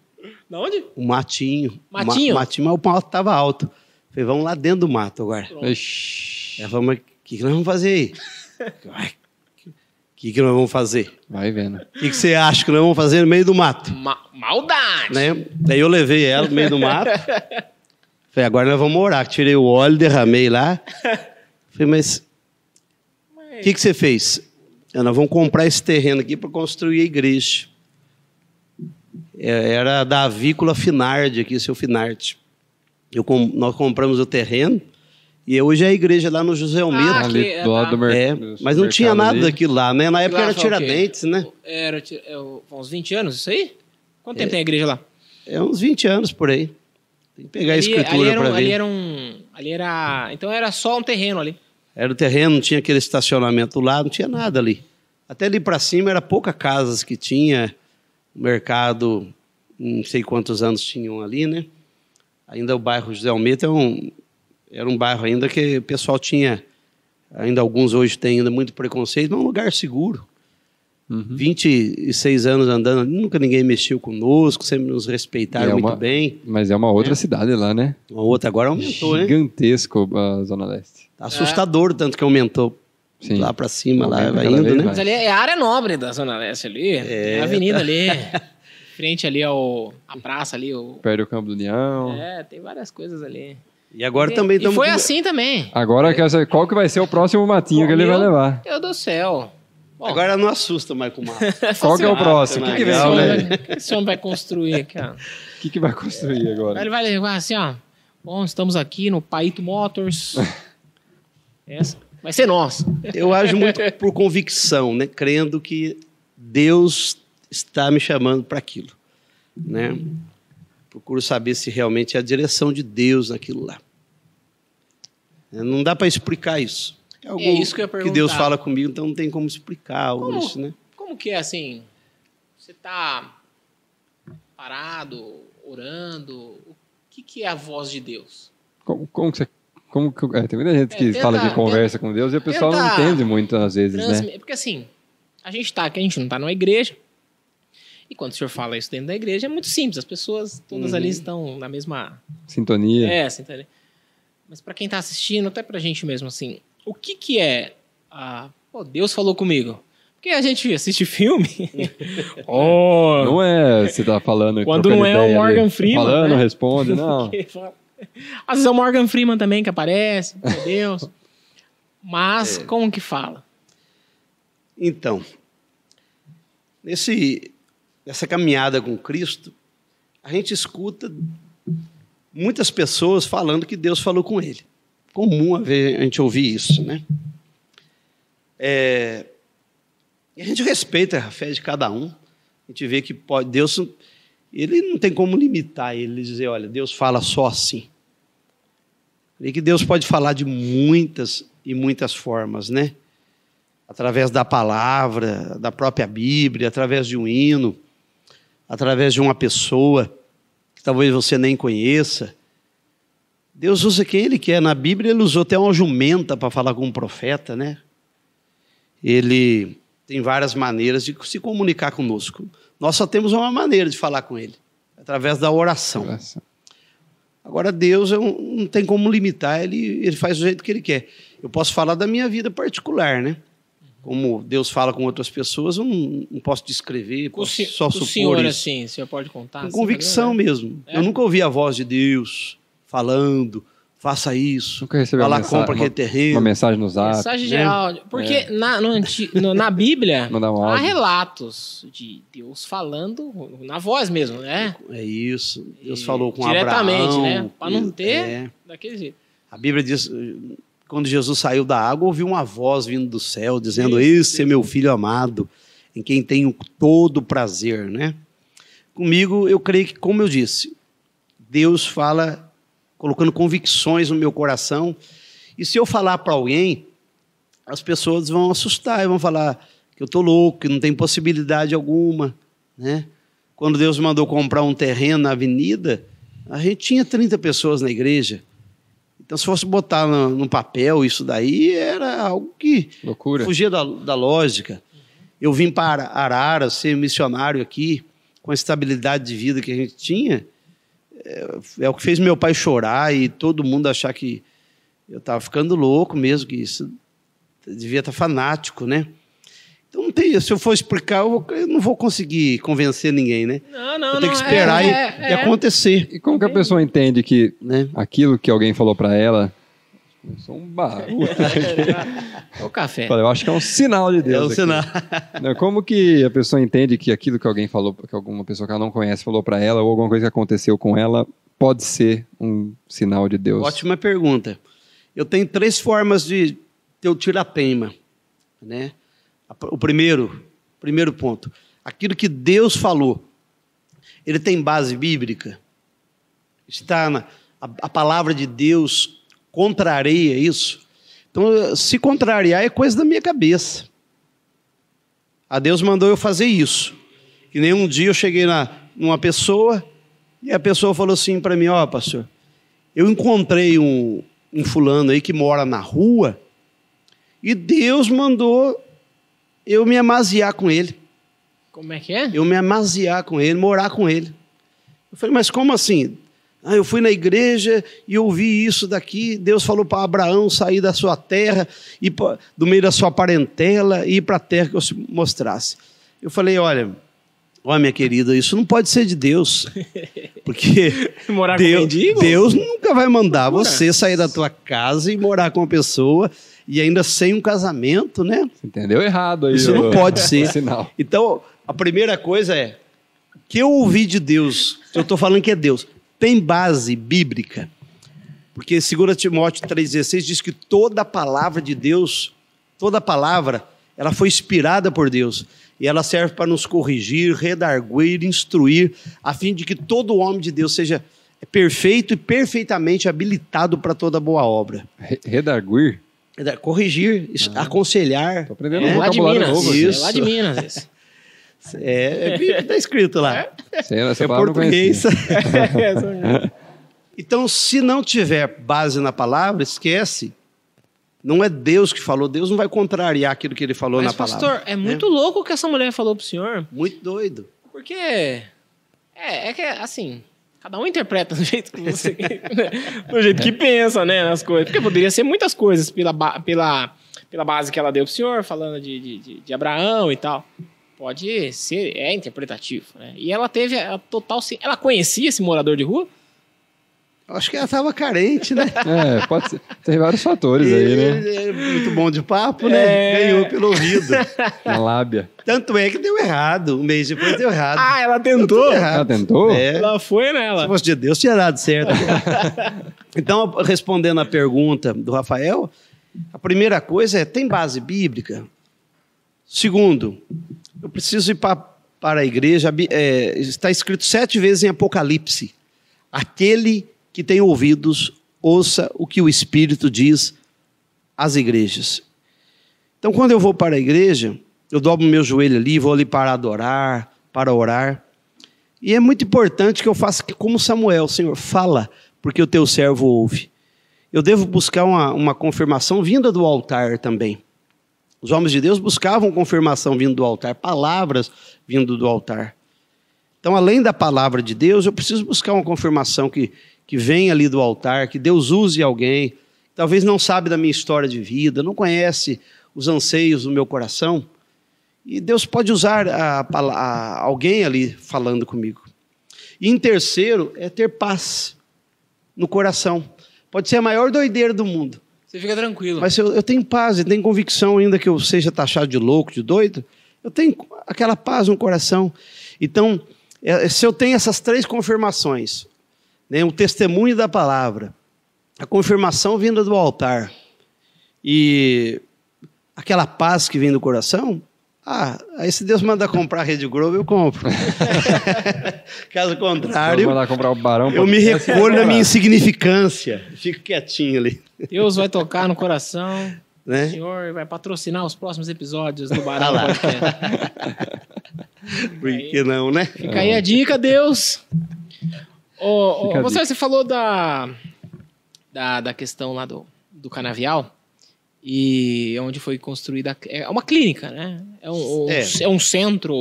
Na onde? Um matinho. Matinho? Ma matinho, mas o mato estava alto. Falei, vamos lá dentro do mato agora. Aí vamos, o que, que nós vamos fazer aí? O que, que nós vamos fazer? Vai vendo. O que, que você acha que nós vamos fazer no meio do mato? Ma maldade! Né? Daí eu levei ela no meio do mato. Falei, agora nós vamos orar. Tirei o óleo, derramei lá. Falei, mas o que, que você fez? Nós vamos comprar esse terreno aqui para construir a igreja. É, era da avícola Finardi, aqui, seu Finarte. Eu, nós compramos o terreno e hoje é a igreja lá no José Almeida. Ah, ali é do lado do mercado. É, mas não tinha nada ali. daquilo lá, né? Na época lá, era Tiradentes, né? Era é, uns 20 anos isso aí? Quanto tempo é, tem a igreja lá? É uns 20 anos por aí. Tem que pegar ali, a escritura para um, ver. Ali era um. Ali era. Então era só um terreno ali. Era o terreno, não tinha aquele estacionamento lá, não tinha nada ali. Até ali para cima era pouca casas que tinha mercado, não sei quantos anos tinham ali, né? Ainda o bairro José Almeida é um, era um bairro ainda que o pessoal tinha Ainda alguns hoje têm ainda muito preconceito, mas é um lugar seguro. Uhum. 26 anos andando, nunca ninguém mexeu conosco, sempre nos respeitaram É uma- muito bem. Mas é uma outra cidade lá, né? Uma outra agora aumentou, né? Gigantesco a Zona Leste. Tá assustador o tanto que aumentou Sim. lá pra cima, lá vai indo, vez né? Mas ali é a área nobre da Zona Leste ali. É, a avenida ali. Frente ali ao. A praça ali. O, Perto do Campo do União. é, tem várias coisas ali. E agora e, também e estamos. foi assim também. Agora, quer saber qual que vai ser o próximo matinho que ele vai Meu levar? Deus do céu. Bom, Agora não assusta mais com o mato. Qual que é o assim, próximo? O que, que vem vai- o que esse homem vai construir aqui, ó? O que, que vai construir agora? Ele vai levar assim, ó. Bom, estamos aqui no Paito Motors. Essa vai ser nossa. Eu ajo muito por convicção, né? Crendo que Deus está me chamando para aquilo, né? Procuro saber se realmente é a direção de Deus naquilo lá. É, Não dá para explicar isso. É algo É isso que eu ia que Deus fala comigo, então não tem como explicar algo Como? isso, né? Como que é assim? Você tá parado, orando. O que, que é a voz de Deus? Como, como que você. Como que, é, tem muita gente É, que tenta- fala de conversa com Deus e o pessoal não tenta entende muito às vezes, né? Porque assim, a gente tá aqui, a gente não tá numa igreja. E quando o senhor fala isso dentro da igreja, é muito simples. As pessoas todas Uhum. ali estão na mesma. Sintonia. É, tá ali. Mas pra quem tá assistindo, até pra gente mesmo, assim, o que que é. A... Pô, Deus falou comigo. Porque a gente assiste filme. oh, Não é você tá falando. Quando não é o ideia ali, Morgan Freeman, Falando, né? responde, não. Às vezes é o Morgan Freeman também que aparece, meu Deus. É. Mas como que fala? Então, nesse, nessa caminhada com Cristo, a gente escuta muitas pessoas falando que Deus falou com ele. Comum a, ver, a gente ouvir isso, né? É, e a gente respeita a fé de cada um. A gente vê que pode, Deus, ele não tem como limitar ele dizer, olha, Deus fala só assim. E que Deus pode falar de muitas e muitas formas, né? através da palavra, da própria Bíblia, através de um hino, através de uma pessoa que talvez você nem conheça. Deus usa quem Ele quer. Na Bíblia, Ele usou até uma jumenta para falar com um profeta, né? Ele tem várias maneiras de se comunicar conosco. Nós só temos uma maneira de falar com Ele, através da oração. Nossa. Agora, Deus eu não não tem como limitar, ele, ele faz do jeito que ele quer. Eu posso falar da minha vida particular, né? Como Deus fala com outras pessoas, eu não, não posso descrever, o, posso só com o supor senhor, isso. assim, o senhor pode contar? com assim, convicção né? mesmo. É? Eu nunca ouvi a voz de Deus falando, faça isso, Nunca recebeu vai lá, uma, mensa- compra aquele uma, terreno. uma mensagem no zap. Mensagem de né? áudio. Porque na, no anti- no- na Bíblia um há relatos de Deus falando na voz mesmo, né? É isso. Deus E falou com diretamente, Abraão. né? Pra não ter- É. Daquele jeito. A Bíblia diz, quando Jesus saiu da água, ouviu uma voz vindo do céu, dizendo, esse é meu filho amado, em quem tenho todo prazer, né? Comigo, eu creio que, como eu disse, Deus fala colocando convicções no meu coração, e se eu falar para alguém, as pessoas vão assustar e vão falar que eu tô louco, que não tem possibilidade alguma, né? Quando Deus mandou comprar um terreno na avenida, a gente tinha 30 pessoas na igreja. Então, se fosse botar no, no papel isso daí, era algo que Loucura. fugia da, da lógica. Eu vim para Arara ser missionário aqui, com a estabilidade de vida que a gente tinha, é, é o que fez meu pai chorar e todo mundo achar que eu estava ficando louco mesmo, que isso devia estar fanático, né? Então, não tem, se eu for explicar, eu, vou- eu não vou conseguir convencer ninguém, né? Não, não, eu tenho não. que esperar é, e, é, e é. acontecer, E como que a pessoa entende que né? aquilo que alguém falou pra ela. Eu sou um barulho. O café. Eu acho que é um sinal de Deus. É aqui. sinal. Não, Como que a pessoa entende que aquilo que alguém falou, que alguma pessoa que ela não conhece falou pra ela, ou alguma coisa que aconteceu com ela, pode ser um sinal de Deus? Ótima pergunta. Eu tenho três formas de ter o tirateima. Né? O primeiro, primeiro ponto, aquilo que Deus falou, ele tem base bíblica? Está na a, a palavra de Deus contraria isso? Então, se contrariar é coisa da minha cabeça. A Deus mandou eu fazer isso. Que nem um dia eu cheguei na, numa pessoa e a pessoa falou assim para mim: Ó, pastor, eu encontrei um, um fulano aí que mora na rua E Deus mandou eu me amaziar com ele. Como é que é? Eu me amaziar com ele, morar com ele. Eu falei, mas como assim? Ah, eu fui na igreja e ouvi isso daqui. Deus falou para Abraão sair da sua terra, e do meio da sua parentela, e ir para a terra que eu mostrasse. Eu falei, olha, ó, minha querida, isso não pode ser de Deus. Porque morar Deus, com mendigo? Deus nunca vai mandar você sair da tua casa e morar com uma pessoa e ainda sem um casamento, né? Você entendeu errado aí. Isso não pode ser. Então, a primeira coisa é que eu ouvi de Deus, eu estou falando que é Deus, tem base bíblica. Porque 2 Timóteo 3,16 diz que toda a palavra de Deus, toda a palavra, ela foi inspirada por Deus. E ela serve para nos corrigir, redarguir, instruir, a fim de que todo homem de Deus seja perfeito e perfeitamente habilitado para toda boa obra. Re- Redarguir? Corrigir, es- aconselhar. Tô aprendendo É, um lá de vocabulário Minas. novo. aqui. Isso. É lá de Minas. Isso. É, é, tá escrito lá. Essa- Essa É português. conhecia. Então, se não tiver base na palavra, esquece. Não é Deus que falou. Deus não vai contrariar aquilo que ele falou Mas, na palavra. pastor, é muito louco o que essa mulher falou pro senhor. Muito doido. Porque. É, é que, assim. Cada um interpreta do jeito que você. do jeito que pensa, né? Nas coisas. Porque poderia ser muitas coisas pela, pela, pela base que ela deu pro senhor, falando de, de- de Abraão e tal. Pode ser, é interpretativo, né? E ela teve a total. Ela conhecia esse morador de rua? Acho que ela estava carente, né? É, pode ser. Tem vários fatores aí, né? Ele é muito bom de papo, né? É. Ganhou pelo ouvido. Na lábia. Tanto é que deu errado. Um mês depois deu errado. Ah, ela tentou? Ela tentou? É. Ela foi Se nela. fosse de Deus, tinha dado certo. então, respondendo à pergunta do Rafael, a primeira coisa é: tem base bíblica? Segundo, eu preciso ir pa- para a igreja. é, está escrito sete vezes em Apocalipse: aquele que tem ouvidos, ouça o que o Espírito diz às igrejas. Então, quando eu vou para a igreja, eu dobro meu joelho ali, vou ali para adorar, para orar. E é muito importante que eu faça como Samuel, Senhor, fala, porque o teu servo ouve. Eu devo buscar uma, uma confirmação vinda do altar também. Os homens de Deus buscavam confirmação vindo do altar, palavras vindo do altar. Então, além da palavra de Deus, eu preciso buscar uma confirmação que, que vem ali do altar, que Deus use alguém. Talvez não sabe da minha história de vida, não conhece os anseios do meu coração. E Deus pode usar a, a- alguém ali falando comigo. E em terceiro, é ter paz no coração. Pode ser a maior doideira do mundo. Você fica tranquilo. Mas eu, eu tenho paz e tenho convicção, ainda que eu seja taxado de louco, de doido, eu tenho aquela paz no coração. Então, é, se eu tenho essas três confirmações, né, o testemunho da palavra, a confirmação vinda do altar e aquela paz que vem do coração, ah, aí se Deus mandar comprar a Rede Globo, eu compro. Caso contrário, mandar comprar o Barão. eu me recolho na minha insignificância. Fico quietinho ali. Deus vai tocar no coração. O Né? senhor vai patrocinar os próximos episódios do Ah Barão lá. Podcast. Por que não, né? Fica aí a dica, Deus. Fica a você, dica. você falou da, da, da questão lá do, do canavial e onde foi construída. É uma clínica, né? É um, É. é um centro.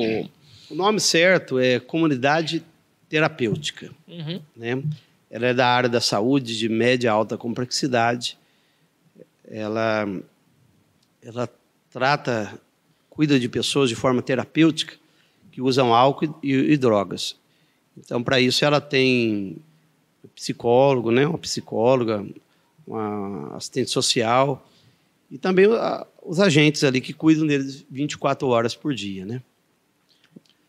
O nome certo é comunidade terapêutica. Uhum. Né? Ela é da área da saúde de média alta complexidade. Ela, ela trata, cuida de pessoas de forma terapêutica que usam álcool e, e drogas. Então, para isso, ela tem psicólogo, né? uma psicóloga, uma assistente social e também a- os agentes ali que cuidam deles 24 horas por dia. Né?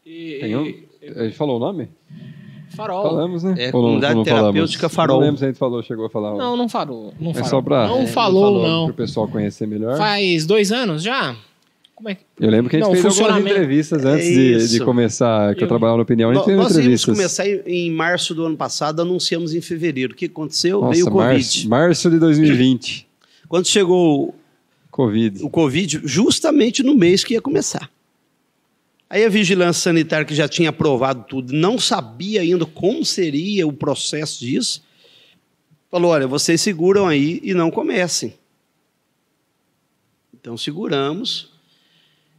E- Tem um- A gente falou o nome? Farol. Falamos, né? É, Ou não- Comunidade Terapêutica falamos? Farol. Não lembro se a gente falou, chegou a falar. Não, não farol. Não É farol. só pra- Não É, falou, não falou. não. Para o pessoal conhecer melhor. Faz dois anos já? Como é que. Eu lembro que a gente Não, fez algumas entrevistas antes É de, isso. de começar, que eu, Eu- trabalhava no Opinião, a gente fez Nós íamos entrevistas. começar em, em março do ano passado, anunciamos em fevereiro. O que aconteceu? Nossa, Veio o Covid. março, março de 2020. Quando chegou Covid. o Covid, justamente no mês que ia começar. Aí a vigilância sanitária, que já tinha aprovado tudo, não sabia ainda como seria o processo disso, falou: olha, vocês seguram aí e não comecem. Então seguramos.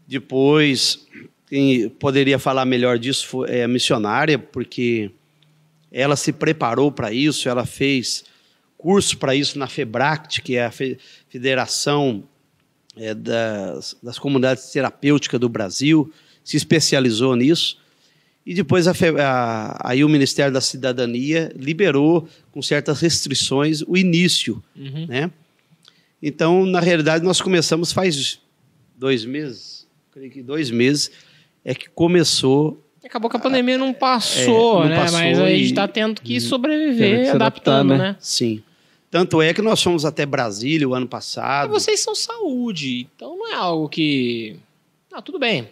Depois, quem poderia falar melhor disso é, a missionária, porque ela se preparou para isso, ela fez curso para isso na FEBRACT, que é a Federação é, das, das Comunidades Terapêuticas do Brasil, se especializou nisso. E depois a, a, aí o Ministério da Cidadania liberou, com certas restrições, o início. Uhum. Né? Então, na realidade, nós começamos faz dois meses, creio que dois meses, é que começou. Acabou que a pandemia não passou, é, não né? Passou Mas a gente está tendo que sobreviver, adaptando, adaptar, né? né? Sim. Tanto é que nós fomos até Brasília o ano passado. Mas vocês são saúde, então não é algo que. Não, tudo bem.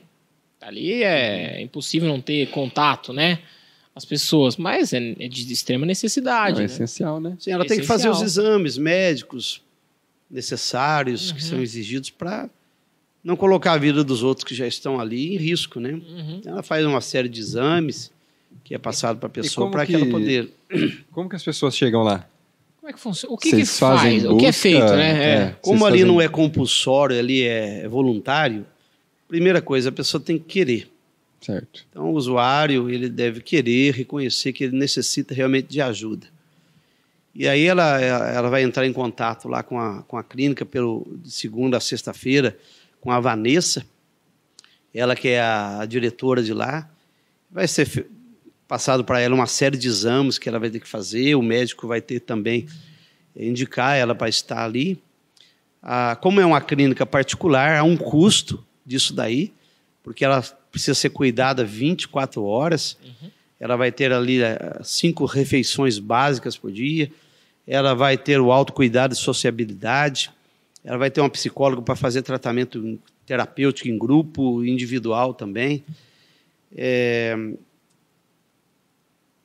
Ali é impossível não ter contato, né? As pessoas, mas é, é de extrema necessidade. Não, é né? essencial, né? Sim, ela é tem essencial. que fazer os exames médicos necessários uhum. que são exigidos para não colocar a vida dos outros que já estão ali em risco, né? Uhum. Ela faz uma série de exames que é passado para a pessoa para que, que ela poder. Como que as pessoas chegam lá? Como é que funciona? O que, que faz? Busca, o que é feito, né? É. É. Como ali fazem... não é compulsório, ali é voluntário, Primeira coisa, a pessoa tem que querer. Certo. Então, o usuário ele deve querer reconhecer que ele necessita realmente de ajuda. E aí ela, ela vai entrar em contato lá com a, com a clínica pelo de segunda a sexta-feira com a Vanessa, ela que é a, a diretora de lá. Vai ser passado para ela uma série de exames que ela vai ter que fazer, o médico vai ter também indicar ela para estar ali. Ah, como é uma clínica particular, há um custo disso daí, porque ela precisa ser cuidada 24 horas. Uhum. Ela vai ter ali eh, cinco refeições básicas por dia. Ela vai ter o autocuidado e sociabilidade. Ela vai ter uma psicóloga para fazer tratamento terapêutico em grupo, individual também. É...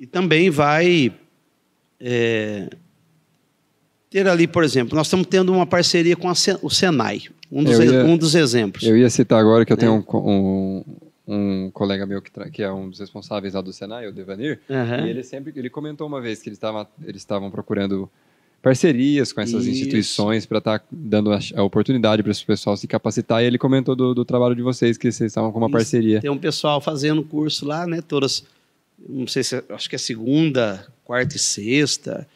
E também vai é... ter ali, por exemplo, nós estamos tendo uma parceria com o Senai. Um dos, ia, um dos exemplos. Eu ia citar agora que eu tenho é. um, um, um, colega meu que, que, é um dos responsáveis lá do Senai, o Devanir, uhum. e ele sempre ele comentou uma vez que eles estavam eles estavam procurando parcerias com essas Isso. instituições para estar tá dando a, a oportunidade para esse pessoal se capacitar. E ele comentou do, do, trabalho de vocês, que vocês estavam com uma Isso. parceria. Tem um pessoal fazendo curso lá, né? Todas, não sei se acho que é segunda, quarta e sexta,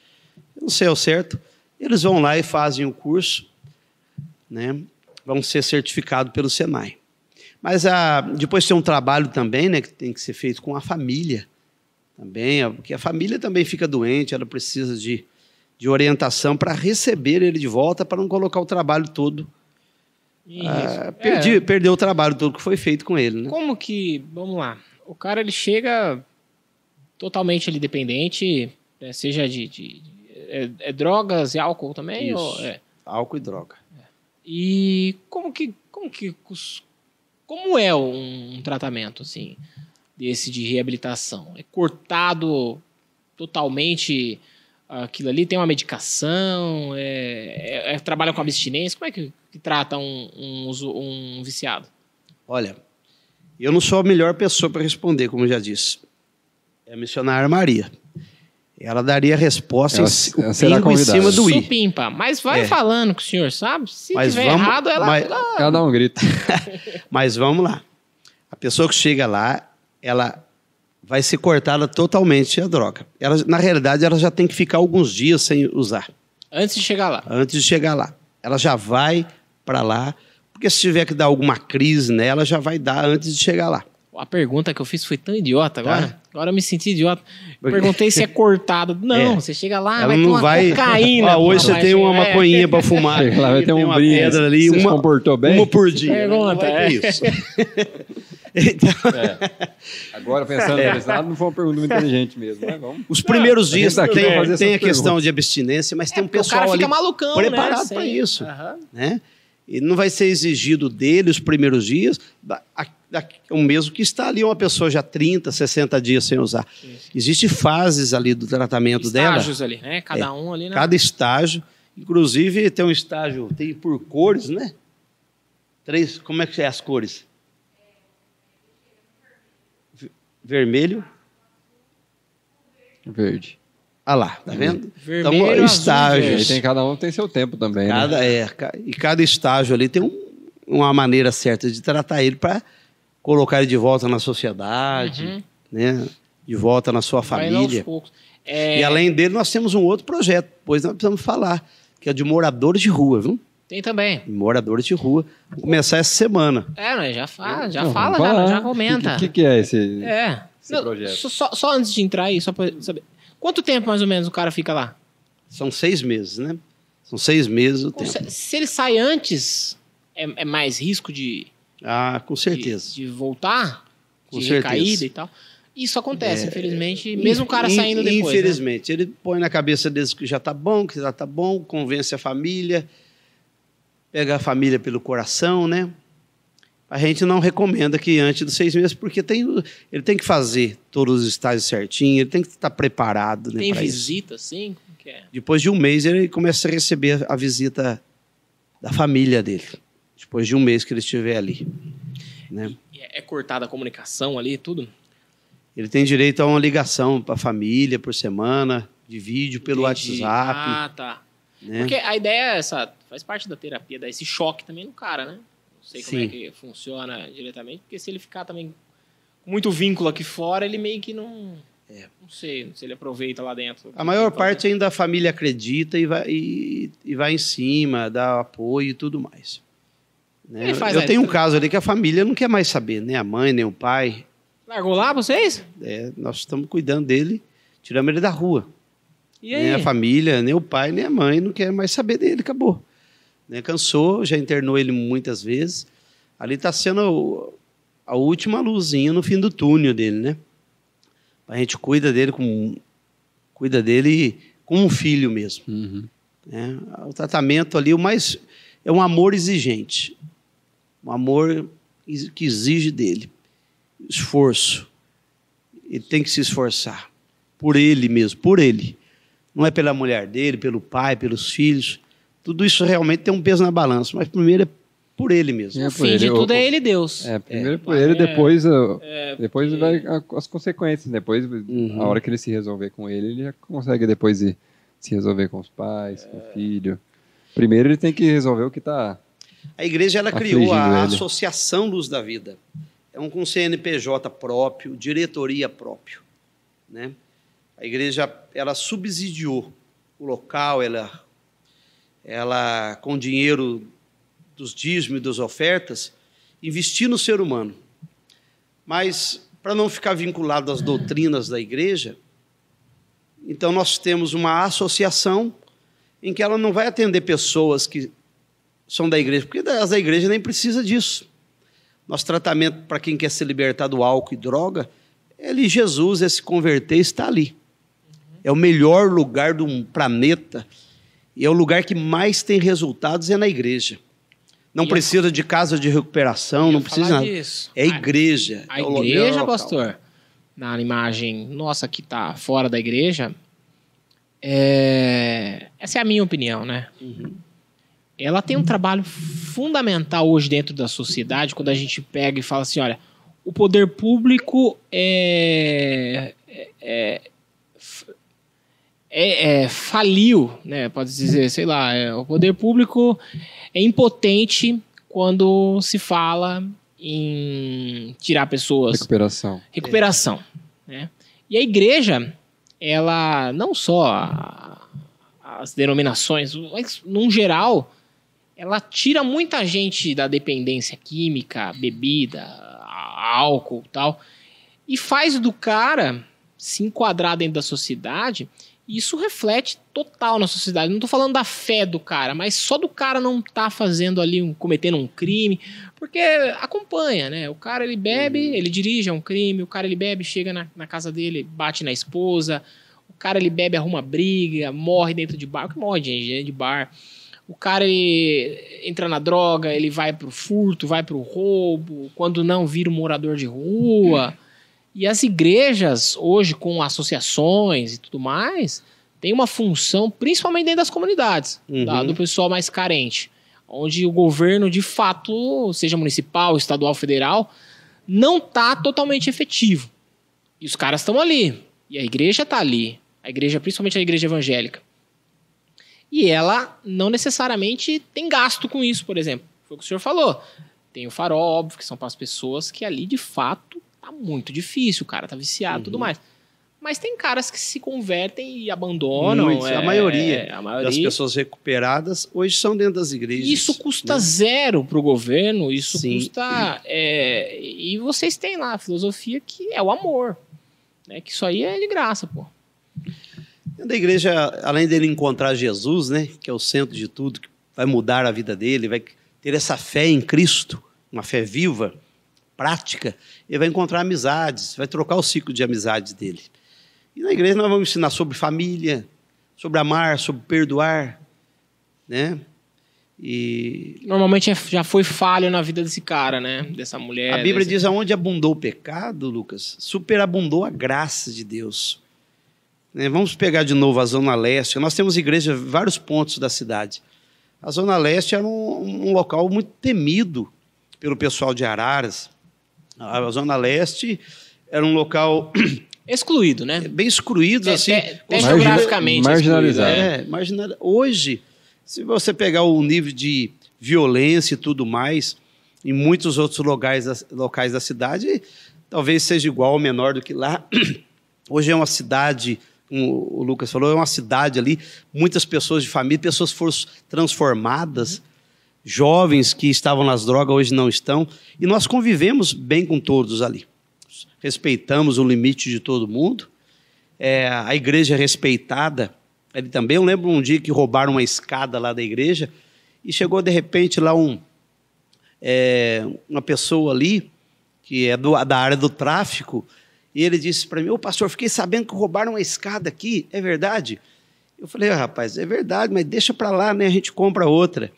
não sei ao certo. Eles vão lá e fazem o curso, né? vão ser certificados pelo Senai. Mas a, depois tem um trabalho também, né, que tem que ser feito com a família também, porque a família também fica doente, ela precisa de, de orientação para receber ele de volta, para não colocar o trabalho todo. Ah, perdi, é. Perdeu o trabalho todo que foi feito com ele. Né? Como que, vamos lá, o cara ele chega totalmente ali dependente, né, seja de, de, de é, é, drogas e álcool também? Isso, ou, é? álcool e droga. E como que, como que, como é um, tratamento assim desse de reabilitação? É cortado totalmente aquilo ali? Tem uma medicação? É, é, é trabalha com abstinência? Como é que, que trata um, um, um viciado? Olha, eu não sou a melhor pessoa para responder, como já disse. É a missionária Maria. Ela daria resposta ela, em, ela será em cima do i. Supimpa. Mas vai é. falando com o senhor, sabe? Se mas tiver vamos, errado, ela... Mas, ela dá um grito. mas vamos lá. A pessoa que chega lá, ela vai ser cortada totalmente a droga. Ela, na realidade, ela já tem que ficar alguns dias sem usar. Antes de chegar lá. Antes de chegar lá. Ela já vai para lá, porque se tiver que dar alguma crise nela, já vai dar antes de chegar lá. A pergunta que eu fiz foi tão idiota agora. Tá. Agora eu me senti idiota. Perguntei se é cortado. Não, é. você chega lá, Ela vai não ter uma vai... cocaína. Ah, hoje você tem uma maconhinha é. para fumar. Lá vai ter um uma brinco. pedra ali, uma, se comportou bem. Uma por dia. Pergunta, é. isso. então... É. Agora, pensando é. nesse lado, não foi uma pergunta muito inteligente mesmo. Vamos. Os primeiros não, dias tem, tem a questão de abstinência, mas tem um pessoal ali malucão, preparado né? para isso. Né? E não vai ser exigido dele os primeiros dias o mesmo que está ali uma pessoa já 30, 60 dias sem usar. Existem fases ali do tratamento Estágios dela. Estágios ali, né? Cada é, um ali. Né? Cada estágio. Inclusive tem um estágio, tem por cores, né? Três, como é que é as cores? Vermelho. Verde. Ah lá, tá vendo? Vermelho, então, estágios. Azul, tem cada um tem seu tempo também. Né? Cada, né? é, e cada estágio ali tem um uma maneira certa de tratar ele para colocar ele de volta na sociedade, Uhum. né? De volta na sua Vai família. poucos. É, E além dele, nós temos um outro projeto, depois nós precisamos falar, que é de moradores de rua, viu? Tem também. Moradores de rua. Vamos começar essa semana. É, né, já fala, já Não, fala, já, já comenta. O que, que, que é esse? É. esse Não, projeto? Só, só- antes de entrar aí, só pra saber. Quanto tempo mais ou menos o cara fica lá? São seis meses, né? São seis meses o tempo. Se, se ele sai antes, é, é mais risco de, Ah, com de, certeza. de voltar? Com de certeza. recaída e tal? Isso acontece, infelizmente. Mesmo o cara In- saindo depois. né? Infelizmente. Ele põe na cabeça deles que já tá bom, que já tá bom, convence a família, pega a família pelo coração, né? A gente não recomenda que antes dos seis meses, porque tem, ele tem que fazer todos os estágios certinho, ele tem que estar preparado. Né, Tem pra isso. visita, sim? É? Depois de um mês, ele começa a receber a visita da família dele. Depois de um mês que ele estiver ali. Né? E É é cortada a comunicação ali, tudo? Ele tem direito a uma ligação para a família por semana, de vídeo pelo Entendi. WhatsApp. Ah, tá. né? Porque a ideia é essa, faz parte da terapia, dar esse choque também no cara, né? Não sei como Sim. é que funciona diretamente, porque se ele ficar também com muito vínculo aqui fora, ele meio que não. Não sei se ele aproveita lá dentro. É. A maior parte ainda a família acredita e vai, e, e vai em cima, dá apoio e tudo mais. Né? Ele faz Eu a- tenho um caso ali que a família não quer mais saber, nem a mãe, nem o pai. Largou lá vocês? É, nós estamos cuidando dele, tiramos ele da rua. E Nem a família, nem o pai, nem a mãe não quer mais saber dele, acabou. Né, Cansou, já internou ele muitas vezes. Ali está sendo a última luzinha no fim do túnel dele, né? A gente cuida dele com cuida dele como um filho mesmo. Uhum. né? O tratamento ali, o mais é um amor exigente, um amor que exige dele esforço. Ele tem que se esforçar por ele mesmo, por ele. Não é pela mulher dele, pelo pai, pelos filhos. Tudo isso realmente tem um peso na balança, mas primeiro é por ele mesmo. É O por fim de ele, tudo o- é ele e Deus. É, primeiro por mas ele, é- depois, É, depois porque- vai a- as consequências. Depois, Uhum. a hora que ele se resolver com ele, ele já consegue depois ir se resolver com os pais, com o filho. Primeiro ele tem que resolver o que tá. A igreja ela Afligindo criou a ele. Associação Luz da Vida. É um com CNPJ próprio, diretoria próprio, né? A igreja ela subsidiou o local, ela ela com dinheiro dos dízimos e das ofertas, investir no ser humano. Mas para não ficar vinculado às doutrinas da igreja, então nós temos uma associação em que ela não vai atender pessoas que são da igreja, porque as da igreja nem precisa disso. Nosso tratamento para quem quer se libertar do álcool e droga, ele, Jesus, é se converter, está ali. É o melhor lugar do planeta e é o lugar que mais tem resultados é na igreja. Não E a- precisa de casa de recuperação, não precisa nada. disso. É igreja. A é igreja, local. pastor, na imagem nossa que tá fora da igreja, é... essa é a minha opinião, né? Uhum. Ela tem um trabalho fundamental hoje dentro da sociedade, quando a gente pega e fala assim, olha, o poder público é, é, é- é- faliu, né? Pode dizer, sei lá, é, o poder público é impotente quando se fala em tirar pessoas Recuperação. recuperação. Né? E a igreja, ela não só a- as denominações, mas num geral, ela tira muita gente da dependência química, bebida, álcool tal, e faz do cara se enquadrar dentro da sociedade. E isso reflete total na sociedade. Não estou falando da fé do cara, mas só do cara não tá fazendo ali, um, cometendo um crime, porque acompanha, né? O cara ele bebe, ele dirige, é um crime. O cara ele bebe, chega na, na casa dele, bate na esposa. O cara ele bebe, arruma briga, morre dentro de bar. O que morre de de bar. O cara ele entra na droga, ele vai pro furto, vai pro roubo. Quando não, vira um morador de rua. E as igrejas, hoje, com associações e tudo mais, tem uma função, principalmente dentro das comunidades, Uhum. da- do pessoal mais carente. Onde o governo, de fato, seja municipal, estadual, federal, não está totalmente efetivo. E os caras estão ali. E a igreja está ali. A igreja, principalmente a igreja evangélica. E ela não necessariamente tem gasto com isso, por exemplo. foi o que o senhor falou. Tem o farol, óbvio, que são para as pessoas que ali, de fato, tá muito difícil. O cara tá viciado e Uhum. tudo mais. Mas tem caras que se convertem e abandonam. Muitos, é, a maioria é, a maioria. das pessoas recuperadas hoje são dentro das igrejas. Isso custa né? zero para o governo, isso Sim. custa. é, e vocês têm lá a filosofia que é o amor. Né? Que isso aí é de graça, pô. Dentro da igreja, além dele encontrar Jesus, né, que é o centro de tudo, que vai mudar a vida dele, vai ter essa fé em Cristo, uma fé viva, prática, ele vai encontrar amizades, vai trocar o ciclo de amizades dele. E na igreja nós vamos ensinar sobre família, sobre amar, sobre perdoar, né? E Normalmente é- já foi falho na vida desse cara, né? Dessa mulher. a Bíblia desse- diz aonde abundou o pecado, Lucas, superabundou a graça de Deus. Né, Vamos pegar de novo a Zona Leste. Nós temos igrejas em vários pontos da cidade. A Zona Leste era um, um local muito temido pelo pessoal de Araras. A Zona Leste era um local Excluído, né? bem excluído, É, assim. é, é geograficamente marginalizado. né? é, imagina, hoje, se você pegar o nível de violência e tudo mais, em muitos outros locais, locais da cidade, talvez seja igual ou menor do que lá. Hoje é uma cidade, como o Lucas falou, é uma cidade ali, muitas pessoas de família, pessoas foram transformadas, jovens que estavam nas drogas hoje não estão, e nós convivemos bem com todos ali. Respeitamos o limite de todo mundo, é, a igreja é respeitada ali também. Eu lembro um dia que roubaram uma escada lá da igreja e chegou de repente lá um, é, uma pessoa ali que é do- da área do tráfico e ele disse para mim: Ô pastor, fiquei sabendo que roubaram uma escada aqui, é verdade? Eu falei: ah, rapaz, é verdade, mas deixa para lá, né? A gente compra outra.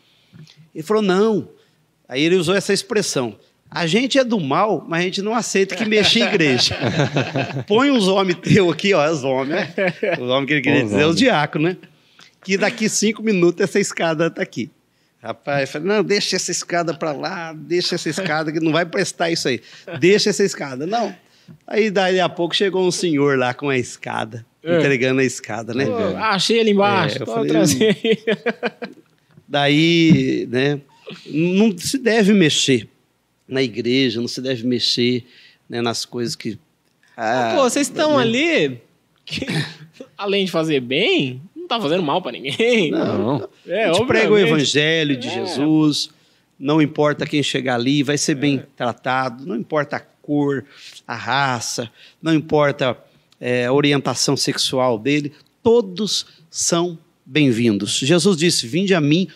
Ele falou: não. Aí ele usou essa expressão. A gente é do mal, mas a gente não aceita que mexa em igreja. Põe uns homens teu aqui, ó, os homens, né? Os homens que ele queria dizer, os diáconos, né? Que daqui cinco minutos essa escada tá aqui. Rapaz, eu falei, não, deixa essa escada para lá, deixa essa escada, que não vai prestar isso aí. Deixa essa escada. Não. Aí, daí a pouco, chegou um senhor lá com a escada, É. entregando a escada, né? Pô, achei ali embaixo. É, eu falei, trazendo. Daí, né, não se deve mexer na igreja, não se deve mexer né, nas coisas que. ah, Pô, vocês estão né? ali, que, além de fazer bem, não tá fazendo mal pra ninguém. Não. É, a gente prega o evangelho de É. Jesus, não importa quem chegar ali, vai ser bem tratado, não importa a cor, a raça, não importa é, a orientação sexual dele, todos são bem-vindos. Jesus disse: Vinde a mim,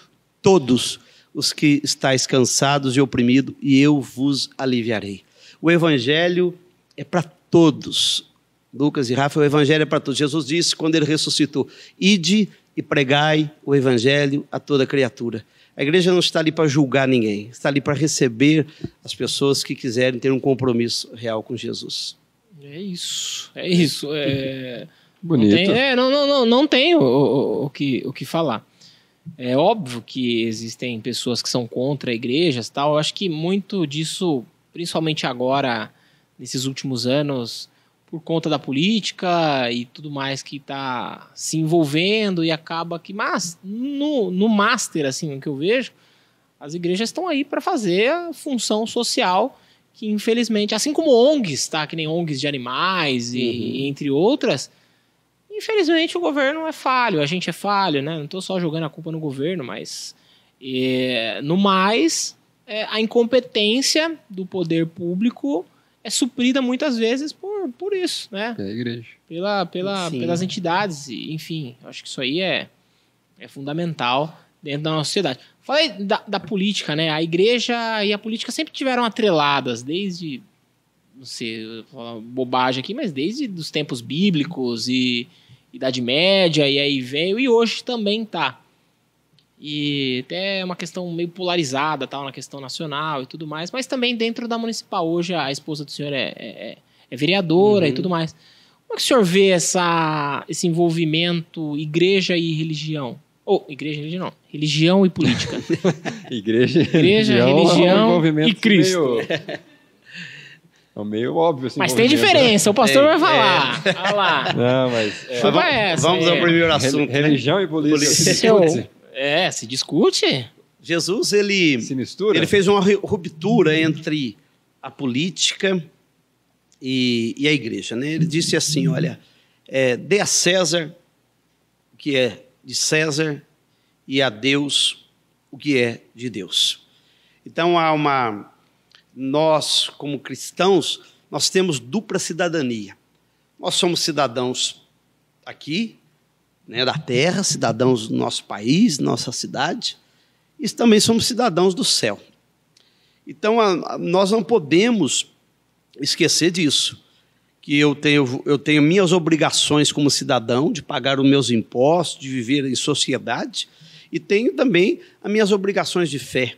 todos os que estáis cansados e oprimidos, e eu vos aliviarei. O evangelho é para todos. Lucas e Rafa, o evangelho é para todos. Jesus disse quando ele ressuscitou: Ide e pregai o evangelho a toda criatura. A igreja não está ali para julgar ninguém, está ali para receber as pessoas que quiserem ter um compromisso real com Jesus. É isso, é isso. É... Bonito. Não tem, é, não, não, não, não tem o, o, o que, o que falar. É óbvio que existem pessoas que são contra igrejas e tal. Eu acho que muito disso, principalmente agora, nesses últimos anos, por conta da política e tudo mais que está se envolvendo e acaba que. Mas, no, no master, assim, o que eu vejo, as igrejas estão aí para fazer a função social que, infelizmente, assim como ONGs, tá? Que nem ONGs de animais e entre outras. Infelizmente o governo é falho, a gente é falho, né? Não estou só jogando a culpa no governo, mas é, no mais é, a incompetência do poder público é suprida muitas vezes por, por isso, né? É a igreja. Pela, pela, Sim. pelas entidades, e, enfim, acho que isso aí é, é fundamental dentro da nossa sociedade. Falei da, da política, né? A igreja e a política sempre tiveram atreladas, desde, não sei, vou falar bobagem aqui, mas desde os tempos bíblicos e Idade Média, e aí veio, e hoje também tá. E até é uma questão meio polarizada, tal, na questão nacional e tudo mais, mas também dentro da municipal. Hoje a esposa do senhor é, é, é vereadora e Uhum. tudo mais. Como é que o senhor vê essa, esse envolvimento igreja e religião? Ou, igreja e religião não. Religião e política. Igreja, Igreja, é um religião envolvimento e Cristo. Meio, é meio óbvio. esse Mas tem né? diferença, o pastor vai falar. Olha lá. Não, mas. É, Chupa Mas essa, vamos é. ao primeiro assunto. né? religião e política. Polícia. Se discute. É, se discute. Jesus, ele, Se mistura? ele fez uma ru- ruptura entre a política e, e a igreja. Né? Ele disse assim: olha, é, dê a César o que é de César e a Deus o que é de Deus. Então há uma. Nós, como cristãos, nós temos dupla cidadania. Nós somos cidadãos aqui, né, da terra, cidadãos do nosso país, nossa cidade, e também somos cidadãos do céu. Então, a- a- nós não podemos esquecer disso, que eu tenho, eu tenho minhas obrigações como cidadão de pagar os meus impostos, de viver em sociedade, e tenho também as minhas obrigações de fé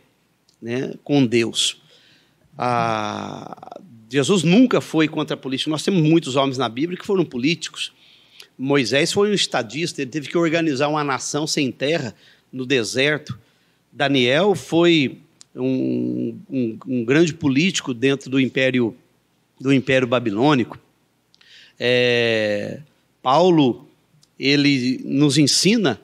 né, com Deus. Jesus nunca foi contra a política. Nós temos muitos homens na Bíblia que foram políticos. Moisés foi um estadista, ele teve que organizar uma nação sem terra no deserto. Daniel foi um, um- um grande político dentro do império do império babilônico. É, Paulo ele nos ensina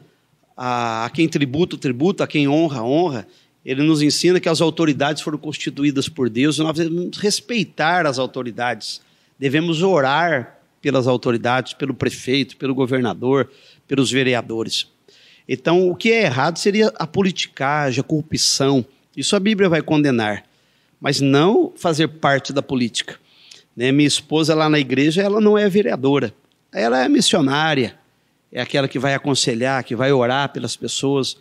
a, a quem tributa o tributo, a quem honra honra. Ele nos ensina que as autoridades foram constituídas por Deus e nós devemos respeitar as autoridades. Devemos orar pelas autoridades, pelo prefeito, pelo governador, pelos vereadores. Então, o que é errado seria a politicagem, a corrupção. Isso a Bíblia vai condenar, mas não fazer parte da política. Né? Minha esposa lá na igreja, ela não é vereadora, ela é missionária, é aquela que vai aconselhar, que vai orar pelas pessoas.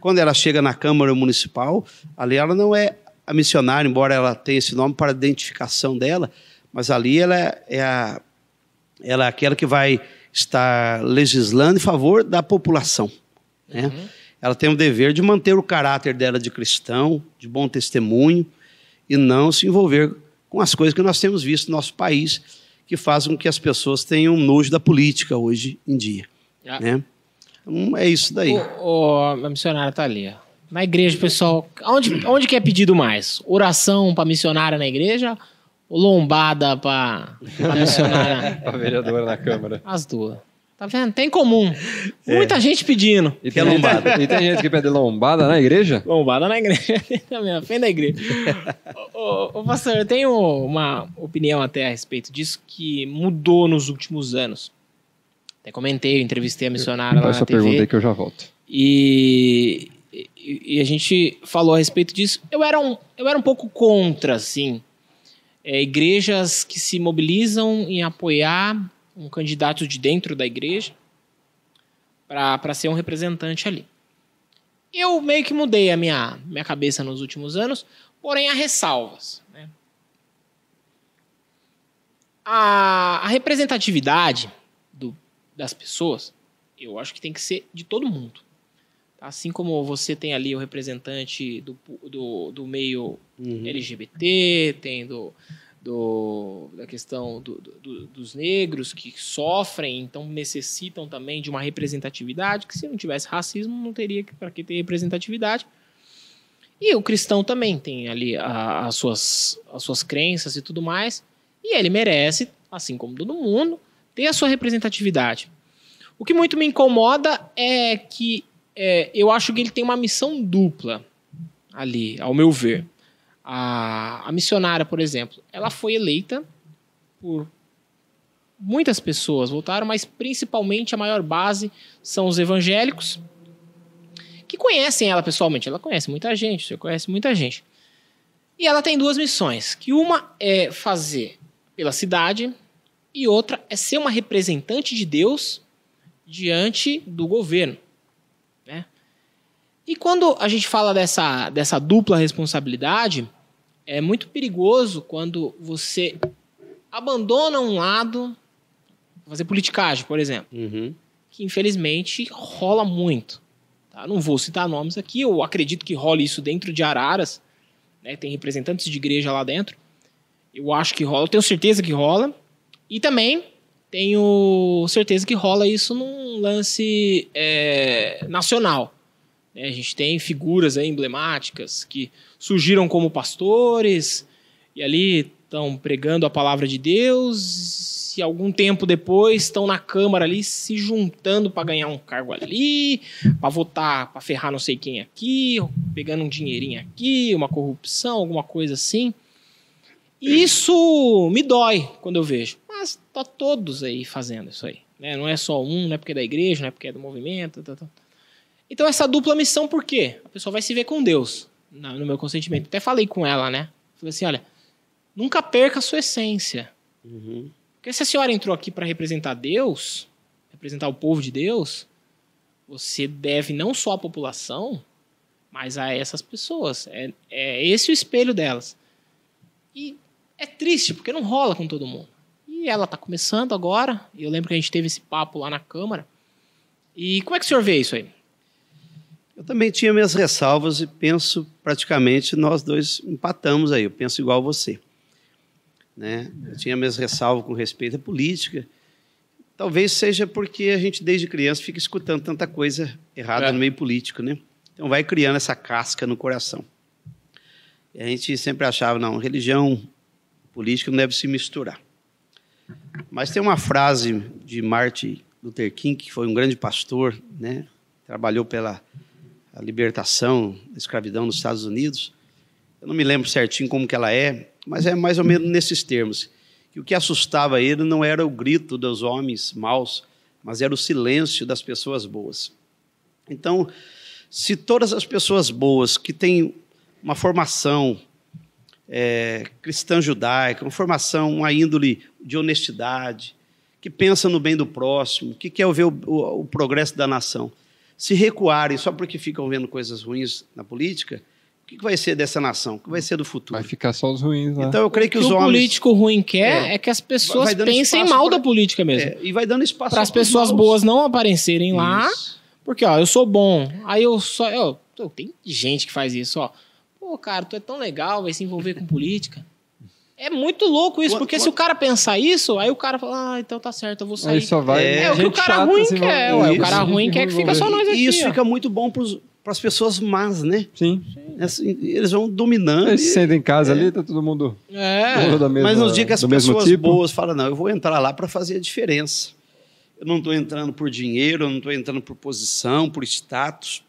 Quando ela chega na Câmara Municipal, ali ela não é a missionária, embora ela tenha esse nome para a identificação dela, mas ali ela é, a, ela é aquela que vai estar legislando em favor da população. Né? Ela tem o dever de manter o caráter dela de cristão, de bom testemunho, e não se envolver com as coisas que nós temos visto no nosso país, que fazem com que as pessoas tenham nojo da política hoje em dia. Ah. Né? Então, é isso daí. O, o- a missionária tá ali. Na igreja, pessoal, onde, onde que é pedido mais? Oração pra missionária na igreja lombada pra, pra missionária? A vereadora na Câmara. As duas. Tá vendo? Tem em comum. Muita gente pedindo. E é tem, lombada. e tem gente que pede lombada na igreja? Lombada na igreja. Na frente da igreja. ô, ô, ô, pastor, eu tenho uma opinião até a respeito disso que mudou nos últimos anos. Até comentei, eu entrevistei a missionária lá Faz na TV. pergunta aí que eu já volto. E, e, e a gente falou a respeito disso. Eu era um, eu era um pouco contra, assim, é, igrejas que se mobilizam em apoiar um candidato de dentro da igreja para ser um representante ali. Eu meio que mudei a minha, minha cabeça nos últimos anos, porém há ressalvas. Né? A, a representatividade do- das pessoas, eu acho que tem que ser de todo mundo. Assim como você tem ali o representante do, do, do meio Uhum. LGBT, tem do, do- da questão do- do- do- dos negros que sofrem, então necessitam também de uma representatividade, que se não tivesse racismo não teria para que ter representatividade. E o cristão também tem ali a- as, suas, as suas crenças e tudo mais, e ele merece, assim como todo mundo, ter a sua representatividade. O que muito me incomoda é que é, eu acho que ele tem uma missão dupla ali, ao meu ver. A, a missionária, por exemplo, ela foi eleita por muitas pessoas votaram, mas principalmente a maior base são os evangélicos que conhecem ela pessoalmente. Ela conhece muita gente, você conhece muita gente. E ela tem duas missões, que uma é fazer pela cidade e outra é ser uma representante de Deus diante do governo. E quando a gente fala dessa, dessa dupla responsabilidade, é muito perigoso quando você abandona um lado, fazer politicagem, por exemplo, Uhum. que infelizmente rola muito. Tá? Não vou citar nomes aqui, eu acredito que rola isso dentro de Araras, né? tem representantes de igreja lá dentro. Eu acho que rola, eu tenho certeza que rola. E também tenho certeza que rola isso num lance é, nacional. Né? A gente tem figuras emblemáticas que surgiram como pastores e ali estão pregando a palavra de Deus se algum tempo depois estão na Câmara ali se juntando para ganhar um cargo ali, para votar, para ferrar não sei quem aqui, pegando um dinheirinho aqui, uma corrupção, alguma coisa assim. E isso me dói quando eu vejo. Mas tá todos aí fazendo isso aí. Né? Não é só um, não é porque é da igreja, não é porque é do movimento. Tá, tá. Então essa dupla missão, por quê? A pessoa vai se ver com Deus, no meu consentimento. Até falei com ela, né? Falei assim, olha, nunca perca a sua essência. Uhum. Porque se a senhora entrou aqui para representar Deus, representar o povo de Deus, você deve não só à população, mas a essas pessoas. É, é esse o espelho delas. E é triste, porque não rola com todo mundo. E ela está começando agora. Eu lembro que a gente teve esse papo lá na Câmara. E como é que o senhor vê isso aí? Eu também tinha minhas ressalvas e penso praticamente nós dois empatamos aí. Eu penso igual você. Né? Eu tinha minhas ressalvas com respeito à política. Talvez seja porque a gente desde criança fica escutando tanta coisa errada é. no meio político, né? Então vai criando essa casca no coração. E a gente sempre achava, não, religião, política não deve se misturar. Mas tem uma frase de Martin Luther King, que foi um grande pastor, né? Trabalhou pela a libertação da escravidão nos Estados Unidos. Eu não me lembro certinho como que ela é, mas é mais ou menos nesses termos. Que o que assustava ele não era o grito dos homens maus, mas era o silêncio das pessoas boas. Então, se todas as pessoas boas que têm uma formação é, cristã judaica, uma formação, uma índole de honestidade, que pensa no bem do próximo, que quer ver o, o, o progresso da nação, se recuarem só porque ficam vendo coisas ruins na política, o que vai ser dessa nação? O que vai ser do futuro? Vai ficar só os ruins lá. Então eu creio que, que os o homens... político ruim quer é, é que as pessoas pensem mal pra... da política mesmo. É, e vai dando espaço para as pessoas maus. boas não aparecerem lá, porque ó, eu sou bom. Aí eu só eu, eu, tem gente que faz isso, ó. Pô, cara, tu é tão legal, vai se envolver com política. É muito louco isso, porque se o cara pensar isso, aí o cara fala, ah, então tá certo, eu vou sair. Aí só vai. É, é o que o cara ruim assim, quer, ué, o cara ruim quer que fica só nós aqui. E isso ó. fica muito bom para as pessoas más, né? Sim. Assim, eles vão dominando. Eles se sentem em casa é. ali, tá todo mundo. É. Todo mesma, Mas nos dias que as pessoas tipo. boas falam, não, eu vou entrar lá para fazer a diferença. Eu não estou entrando por dinheiro, eu não estou entrando por posição, por status.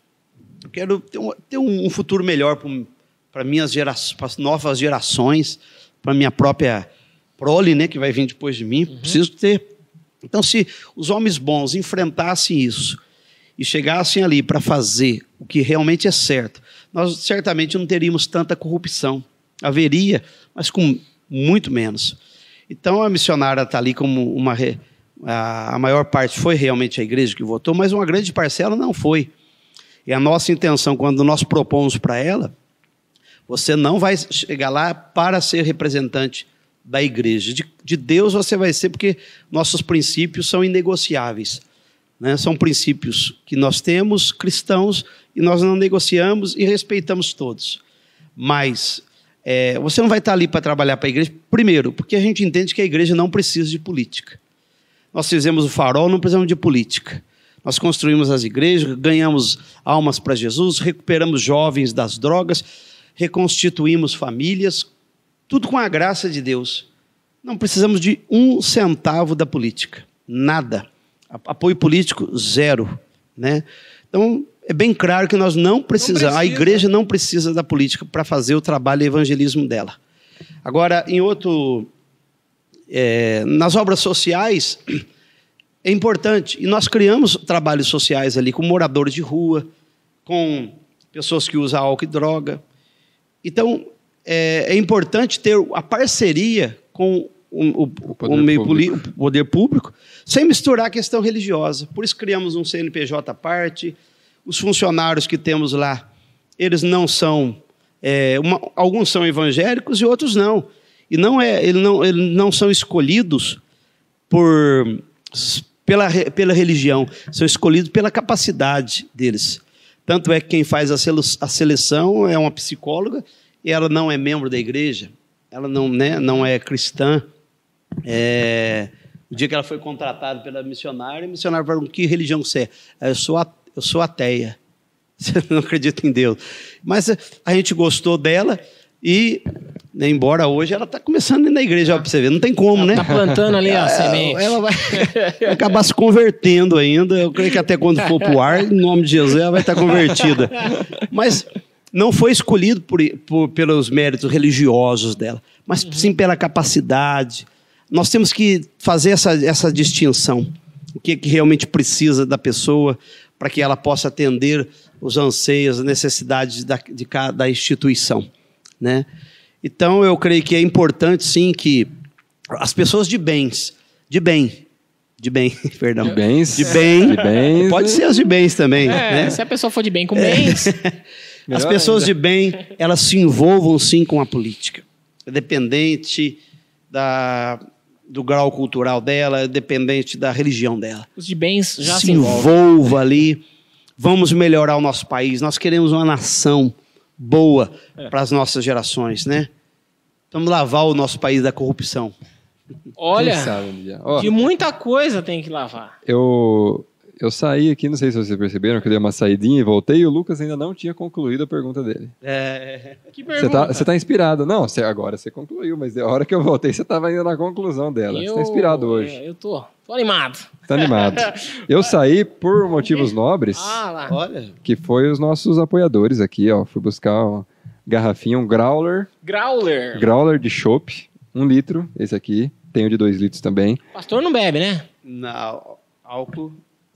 Eu quero ter um, ter um futuro melhor para minhas gerações, para as novas gerações para minha própria prole, né, que vai vir depois de mim. Uhum. Preciso ter. Então, se os homens bons enfrentassem isso e chegassem ali para fazer o que realmente é certo, nós certamente não teríamos tanta corrupção. Haveria, mas com muito menos. Então, a missionária está ali como uma. A maior parte foi realmente a igreja que votou, mas uma grande parcela não foi. E a nossa intenção, quando nós propomos para ela, você não vai chegar lá para ser representante da igreja. De, de Deus você vai ser, porque nossos princípios são inegociáveis. Né? São princípios que nós temos, cristãos, e nós não negociamos e respeitamos todos. Mas é, você não vai estar ali para trabalhar para a igreja, primeiro, porque a gente entende que a igreja não precisa de política. Nós fizemos o farol, não precisamos de política. Nós construímos as igrejas, ganhamos almas para Jesus, recuperamos jovens das drogas reconstituímos famílias, tudo com a graça de Deus. Não precisamos de um centavo da política, nada. Apoio político, zero. Né? Então, é bem claro que nós não precisamos, não precisa. a igreja não precisa da política para fazer o trabalho e evangelismo dela. Agora, em outro. É, nas obras sociais, é importante, e nós criamos trabalhos sociais ali com moradores de rua, com pessoas que usam álcool e droga, então, é, é importante ter a parceria com o, o, o, meio público. o poder público, sem misturar a questão religiosa. Por isso criamos um CNPJ à parte. Os funcionários que temos lá, eles não são. É, uma, alguns são evangélicos e outros não. E não, é, eles, não, eles não são escolhidos por, pela, pela religião, são escolhidos pela capacidade deles. Tanto é que quem faz a seleção é uma psicóloga e ela não é membro da igreja, ela não, né, não é cristã. É, o dia que ela foi contratada pela missionária, a missionária falou: Que religião você é? Eu sou, eu sou ateia. Você não acredita em Deus. Mas a gente gostou dela E, né, embora hoje ela está começando a ir na igreja, ó, pra você ver, não tem como, né? Tá plantando ali a semente. Ela vai, vai acabar se convertendo ainda. Eu creio que até quando for pro ar, em nome de Jesus, ela vai estar convertida. Mas não foi escolhido por, por- pelos méritos religiosos dela, mas sim pela capacidade. Nós temos que fazer essa, essa distinção. O que, que realmente precisa da pessoa para que ela possa atender os anseios, as necessidades da, de cada instituição. Né? Então, eu creio que é importante, sim, que as pessoas de bens, de bem, de bem, perdão, De bens. de bem, De bens. pode ser as de bens também, É, né? se a pessoa for de bem com bens, As pessoas ainda. de bem, elas se envolvam sim com a política. Dependente da, do grau cultural dela, dependente da religião dela. os de bens já se, se envolvem. envolva ali. Vamos melhorar o nosso país. Nós queremos uma nação boa É. para as nossas gerações, né? Vamos lavar o nosso país da corrupção. Olha, sabe um. Ó, de muita coisa tem que lavar. eu, eu saí aqui, não sei se vocês perceberam, que eu dei uma saidinha e voltei e o Lucas ainda não tinha concluído a pergunta dele. É, Que Você pergunta. tá, você tá inspirado. Não, você, agora você concluiu, mas a hora que eu voltei, você tava ainda na conclusão dela. Você tá inspirado hoje. Eu, eu tô, tô animado. Tá animado. Eu saí por motivos nobres, Ah lá. olha, que foi os nossos apoiadores aqui, ó. Fui buscar uma garrafinha, um growler, Growler. growler de chopp, um litro, esse aqui. Tem o de dois litros também. Pastor não bebe, né? na, álcool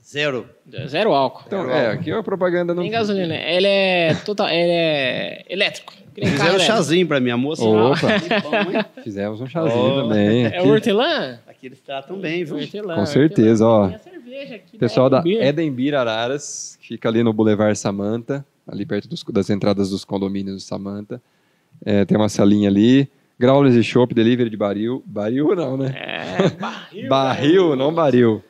zero. Zero álcool. Então, Zero é, álcool. aqui é a propaganda não. Nem gasolina. Ele é total, ele é elétrico. Fizeram um chazinho para minha moça. Opa. Bom, hein? Fizemos um chazinho Oh. também. É aqui. hortelã? Aqui eles tratam bem, viu? Hortelã. Com certeza, hortelã. ó. Tem a cerveja aqui Pessoal da. Edembir Araras, que fica ali no Boulevard Samanta, ali perto dos- das entradas dos condomínios do Samanta. É, tem uma salinha ali. Growlers e Shop, delivery de baril. Baril não, né? É, barril. Barril, não baril.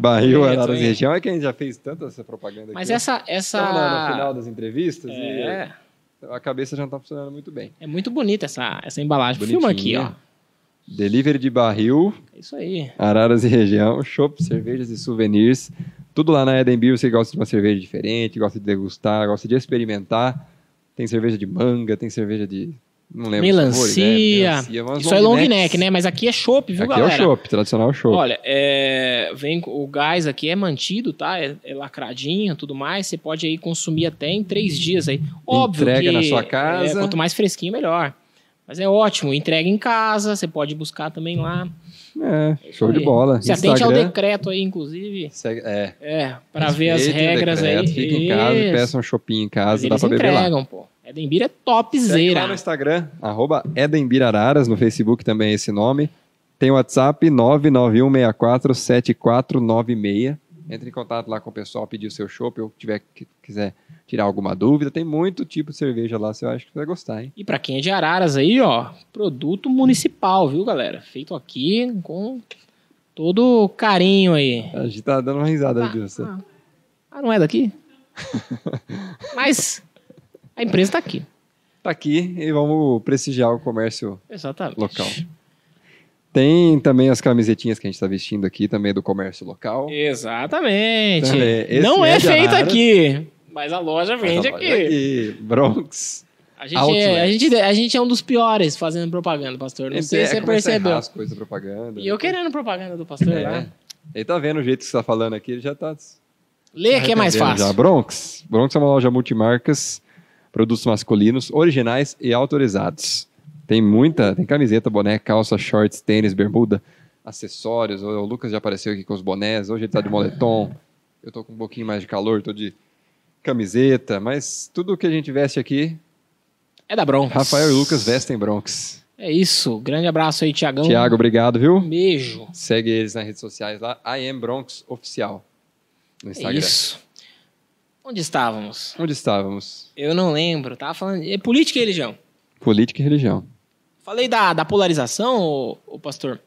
Barril, Araras e região. É que a gente já fez tanta essa propaganda Mas aqui. essa. essa... Então, no, no final das entrevistas, É, e a cabeça já não tá funcionando muito bem. é muito bonita essa, essa embalagem. Filma aqui, ó. Bonitinha. Delivery de barril, É isso aí. Araras e região, shop, cervejas e souvenirs. Tudo lá na Eden Beer, você gosta de uma cerveja diferente, gosta de degustar, gosta de experimentar. Tem cerveja de manga, tem cerveja de. Não lembro sabores, né? Melancia. Melancia, umas Isso é long necks. neck, né? Mas aqui é chopp, viu, Aqui galera? é o chopp, tradicional chopp. Olha, é, vem o gás aqui é mantido, tá? É, é lacradinho, tudo mais. Você pode aí consumir até em três dias aí. Óbvio Entrega que na sua casa. é, quanto mais fresquinho melhor. Mas é ótimo, entrega em casa. Você pode buscar também lá. É, show de bola. Se atente ao Instagram, decreto aí, inclusive. segue- é, É, para ver as regras decreto, aí. Fiquem em casa peçam um shopping em Mas casa, dá pra beber lá. entregam, pô. Edembir é Segue lá topzera. no Instagram, arroba Edembirararas, no Facebook também é esse nome. Tem o WhatsApp 991647496. Entre em contato lá com o pessoal, pedir o seu chopp, ou tiver que quiser tirar alguma dúvida. Tem muito tipo de cerveja lá, você acha que você vai gostar, hein? E pra quem é de Araras aí, ó, produto municipal, viu, galera? Feito aqui com todo carinho aí. A gente tá dando uma risada Ah, você. ah. Ah, não é daqui? Mas a empresa tá aqui. Tá aqui e vamos prestigiar o comércio Exatamente. local. Tem também as camisetinhas que a gente tá vestindo aqui, também do comércio local. Exatamente. Também. Não é é, feito Araras. aqui, mas a loja vende a loja aqui. aqui. Bronx. A gente, é, a, gente, a gente é um dos piores fazendo propaganda, pastor. Não sei É, se você percebeu. as coisas da propaganda. E eu querendo propaganda do pastor É. lá. Ele tá vendo o jeito que você tá falando aqui, ele já tá. Lê que é mais Já. fácil. Bronx. Bronx é uma loja multimarcas, produtos masculinos, originais e autorizados. Tem muita, tem camiseta, boné, calça, shorts, tênis, bermuda, acessórios. O Lucas já apareceu aqui com os bonés, hoje ele tá de moletom. Eu tô com um pouquinho mais de calor, tô de camiseta, mas tudo que a gente veste aqui, É da Bronx. Rafael e Lucas vestem Bronx. É isso. Grande abraço aí, Tiagão. Tiago, obrigado, viu? Um beijo. Segue eles nas redes sociais lá, I am Bronx Oficial. No É Instagram. isso. Onde estávamos? Onde estávamos? Eu não lembro. Tava falando. É política e religião. Política e religião. Falei da, da polarização, ô, ô pastor.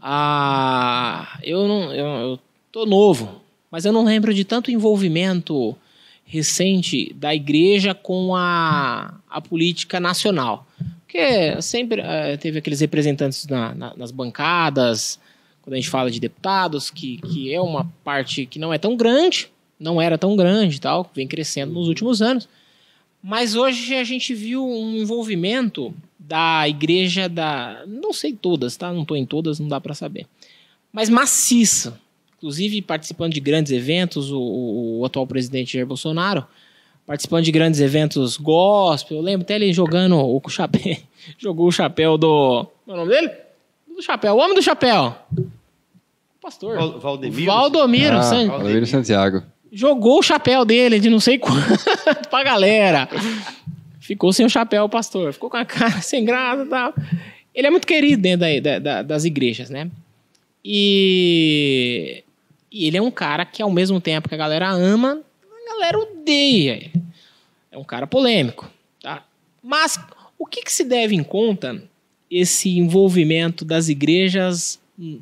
Ah, eu não. Eu, eu tô novo, mas eu não lembro de tanto envolvimento recente da igreja com a, a política nacional. Porque sempre eh, teve aqueles representantes na- na- nas bancadas, quando a gente fala de deputados, que, que é uma parte que não é tão grande, não era tão grande e tal, vem crescendo nos últimos anos. Mas hoje a gente viu um envolvimento da igreja da. Não sei todas, tá? Não estou em todas, não dá para saber. Mas maciça. Inclusive participando de grandes eventos, o, o, o atual presidente Jair Bolsonaro participando de grandes eventos gospel. Eu lembro até ele jogando o chapéu. Jogou o chapéu do. Qual é o nome dele? Do chapéu. O homem do chapéu. O pastor. Val- Valdemiro? Valdomiro. Ah, San- Valdomiro Santiago. Jogou o chapéu dele de não sei quanto pra galera. Ficou sem o chapéu, o pastor. Ficou com a cara sem graça e tal. Ele é muito querido dentro da- da- da- das igrejas, né? E, e ele é um cara que, ao mesmo tempo que a galera ama, a galera odeia ele. É um cara polêmico, tá? Mas o que, que se deve em conta esse envolvimento das igrejas hum,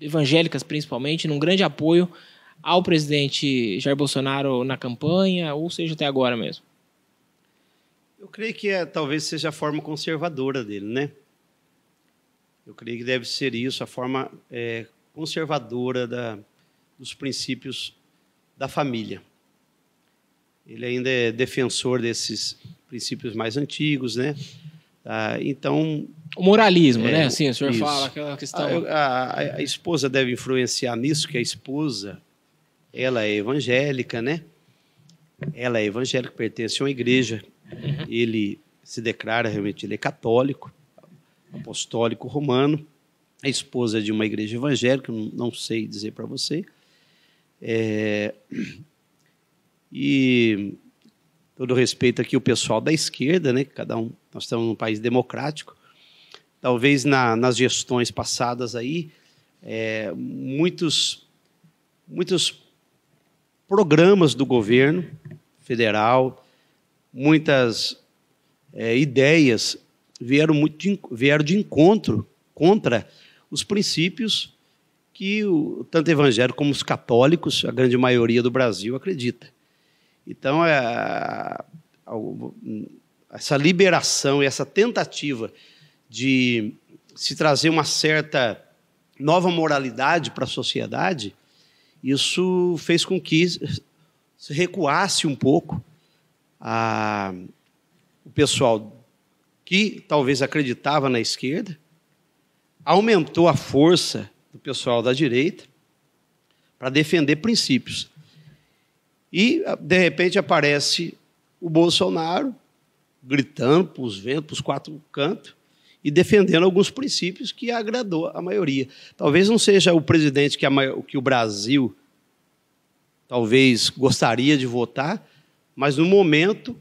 evangélicas, principalmente, num grande apoio ao presidente Jair Bolsonaro na campanha, ou seja, até agora mesmo? Eu creio que é, talvez seja a forma conservadora dele, né? Eu creio que deve ser isso, a forma é, conservadora da, dos princípios da família. Ele ainda é defensor desses princípios mais antigos, né? Ah, então, O moralismo, É, né? Assim, o senhor isso. fala aquela questão. a, a- a esposa deve influenciar nisso, que a esposa, ela é evangélica, né? Ela é evangélica, pertence a uma igreja. Ele se declara realmente, ele é católico, apostólico romano. A esposa é de uma igreja evangélica, não, não sei dizer para você. É, e todo respeito aqui o pessoal da esquerda, né? Cada um, nós estamos num país democrático. Talvez na- nas gestões passadas aí, é, muitos, muitos programas do governo federal, muitas é, ideias vieram, muito de, vieram de encontro contra os princípios que o, tanto evangélico como os católicos, a grande maioria do Brasil, acredita. Então, é, a- a- essa liberação e essa tentativa de se trazer uma certa nova moralidade para a sociedade, isso fez com que se recuasse um pouco a, o pessoal que talvez acreditava na esquerda, aumentou a força do pessoal da direita para defender princípios. E, de repente, aparece o Bolsonaro gritando para os ventos, para os quatro cantos, e defendendo alguns princípios que agradou a maioria. Talvez não seja o presidente que, a que o Brasil talvez gostaria de votar, mas no momento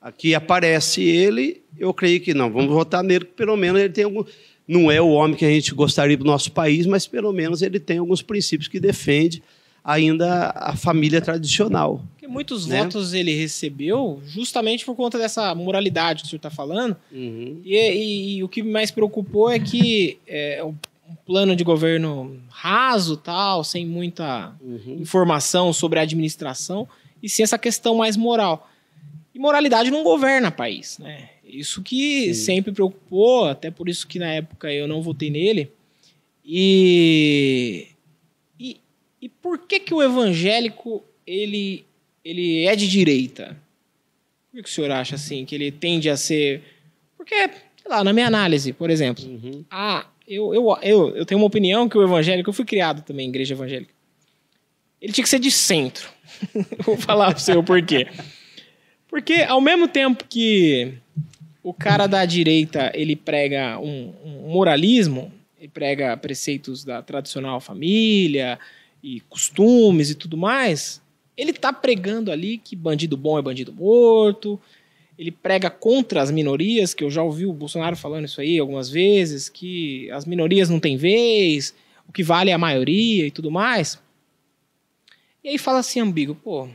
aqui aparece ele, eu creio que não, vamos votar nele, porque pelo menos ele tem algum. Não é o homem que a gente gostaria do nosso país, mas pelo menos ele tem alguns princípios que defende ainda a família tradicional. Muitos né? votos ele recebeu justamente por conta dessa moralidade que o senhor está falando. Uhum. E, e- e o que mais preocupou é que é, um um plano de governo raso, tal, sem muita Uhum. informação sobre a administração, e sim essa questão mais moral. E moralidade não governa país, né? Isso que Sim. sempre preocupou, até por isso que na época eu não votei nele. E, e, e por que que o evangélico ele, ele é de direita? Por que, o senhor acha assim, que ele tende a ser... Porque, sei lá, na minha análise, por exemplo, Uhum. ah, eu, eu, eu, eu tenho uma opinião que o evangélico, eu fui criado também em igreja evangélica. Ele tinha que ser de centro. Vou falar para você o porquê. Porque ao mesmo tempo que o cara da direita ele prega um, um moralismo, ele prega preceitos da tradicional família e costumes e tudo mais, ele tá pregando ali que bandido bom é bandido morto, ele prega contra as minorias, que eu já ouvi o Bolsonaro falando isso aí algumas vezes, que as minorias não têm vez, o que vale é a maioria e tudo mais. E aí fala assim, ambíguo, pô,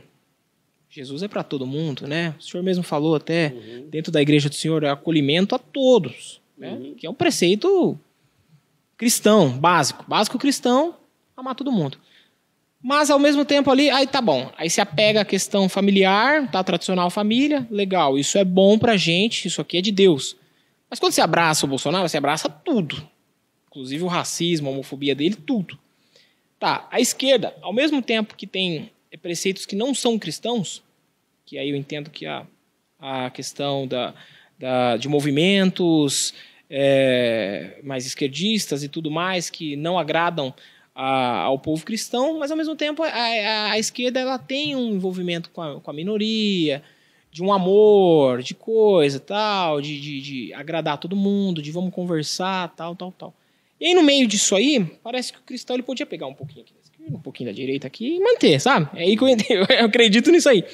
Jesus é para todo mundo, né? O senhor mesmo falou até, Uhum. dentro da igreja do senhor, é acolhimento a todos, né? Uhum. Que é um preceito cristão, básico. Básico cristão, amar todo mundo. Mas ao mesmo tempo ali, aí tá bom. Aí se apega à questão familiar, tá? Tradicional família, legal. Isso é bom pra gente, isso aqui é de Deus. Mas quando você abraça o Bolsonaro, você abraça tudo. Inclusive o racismo, a homofobia dele, tudo. Tá, a esquerda, ao mesmo tempo que tem preceitos que não são cristãos, que aí eu entendo que a a questão da, da, de movimentos é, mais esquerdistas e tudo mais que não agradam a, ao povo cristão, mas ao mesmo tempo a, a, a esquerda ela tem um envolvimento com a, com minoria, de um amor, de coisa, tal, de, de, de agradar todo mundo, de vamos conversar, tal, tal, tal. E aí no meio disso aí, parece que o cristão ele podia pegar um pouquinho aqui da esquerda, um pouquinho da direita aqui e manter, sabe? É aí que eu, eu acredito nisso aí.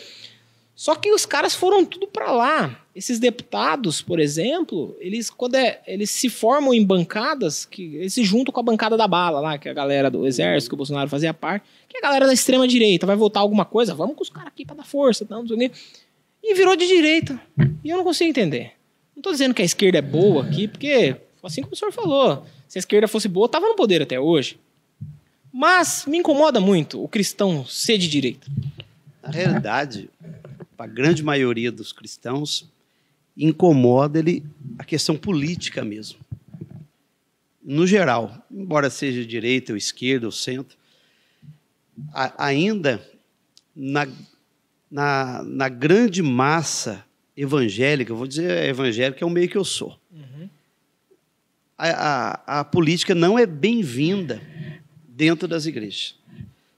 Só que os caras foram tudo para lá. Esses deputados, por exemplo, eles quando é, eles se formam em bancadas que eles se juntam com a bancada da bala lá, que é a galera do exército que o Bolsonaro fazia parte, que é a galera da extrema direita, vai votar alguma coisa, vamos com os caras aqui para dar força, não, não E virou de direita. E eu não consigo entender. Não estou dizendo que a esquerda é boa aqui, porque assim como o senhor falou, se a esquerda fosse boa, tava no poder até hoje. Mas me incomoda muito o cristão ser de direita. Na realidade, para a grande maioria dos cristãos, incomoda ele a questão política mesmo. No geral, embora seja direita ou esquerda ou centro, a, ainda na, na, na, grande massa evangélica, vou dizer evangélica é o meio que eu sou, uhum. a, a, a política não é bem-vinda dentro das igrejas,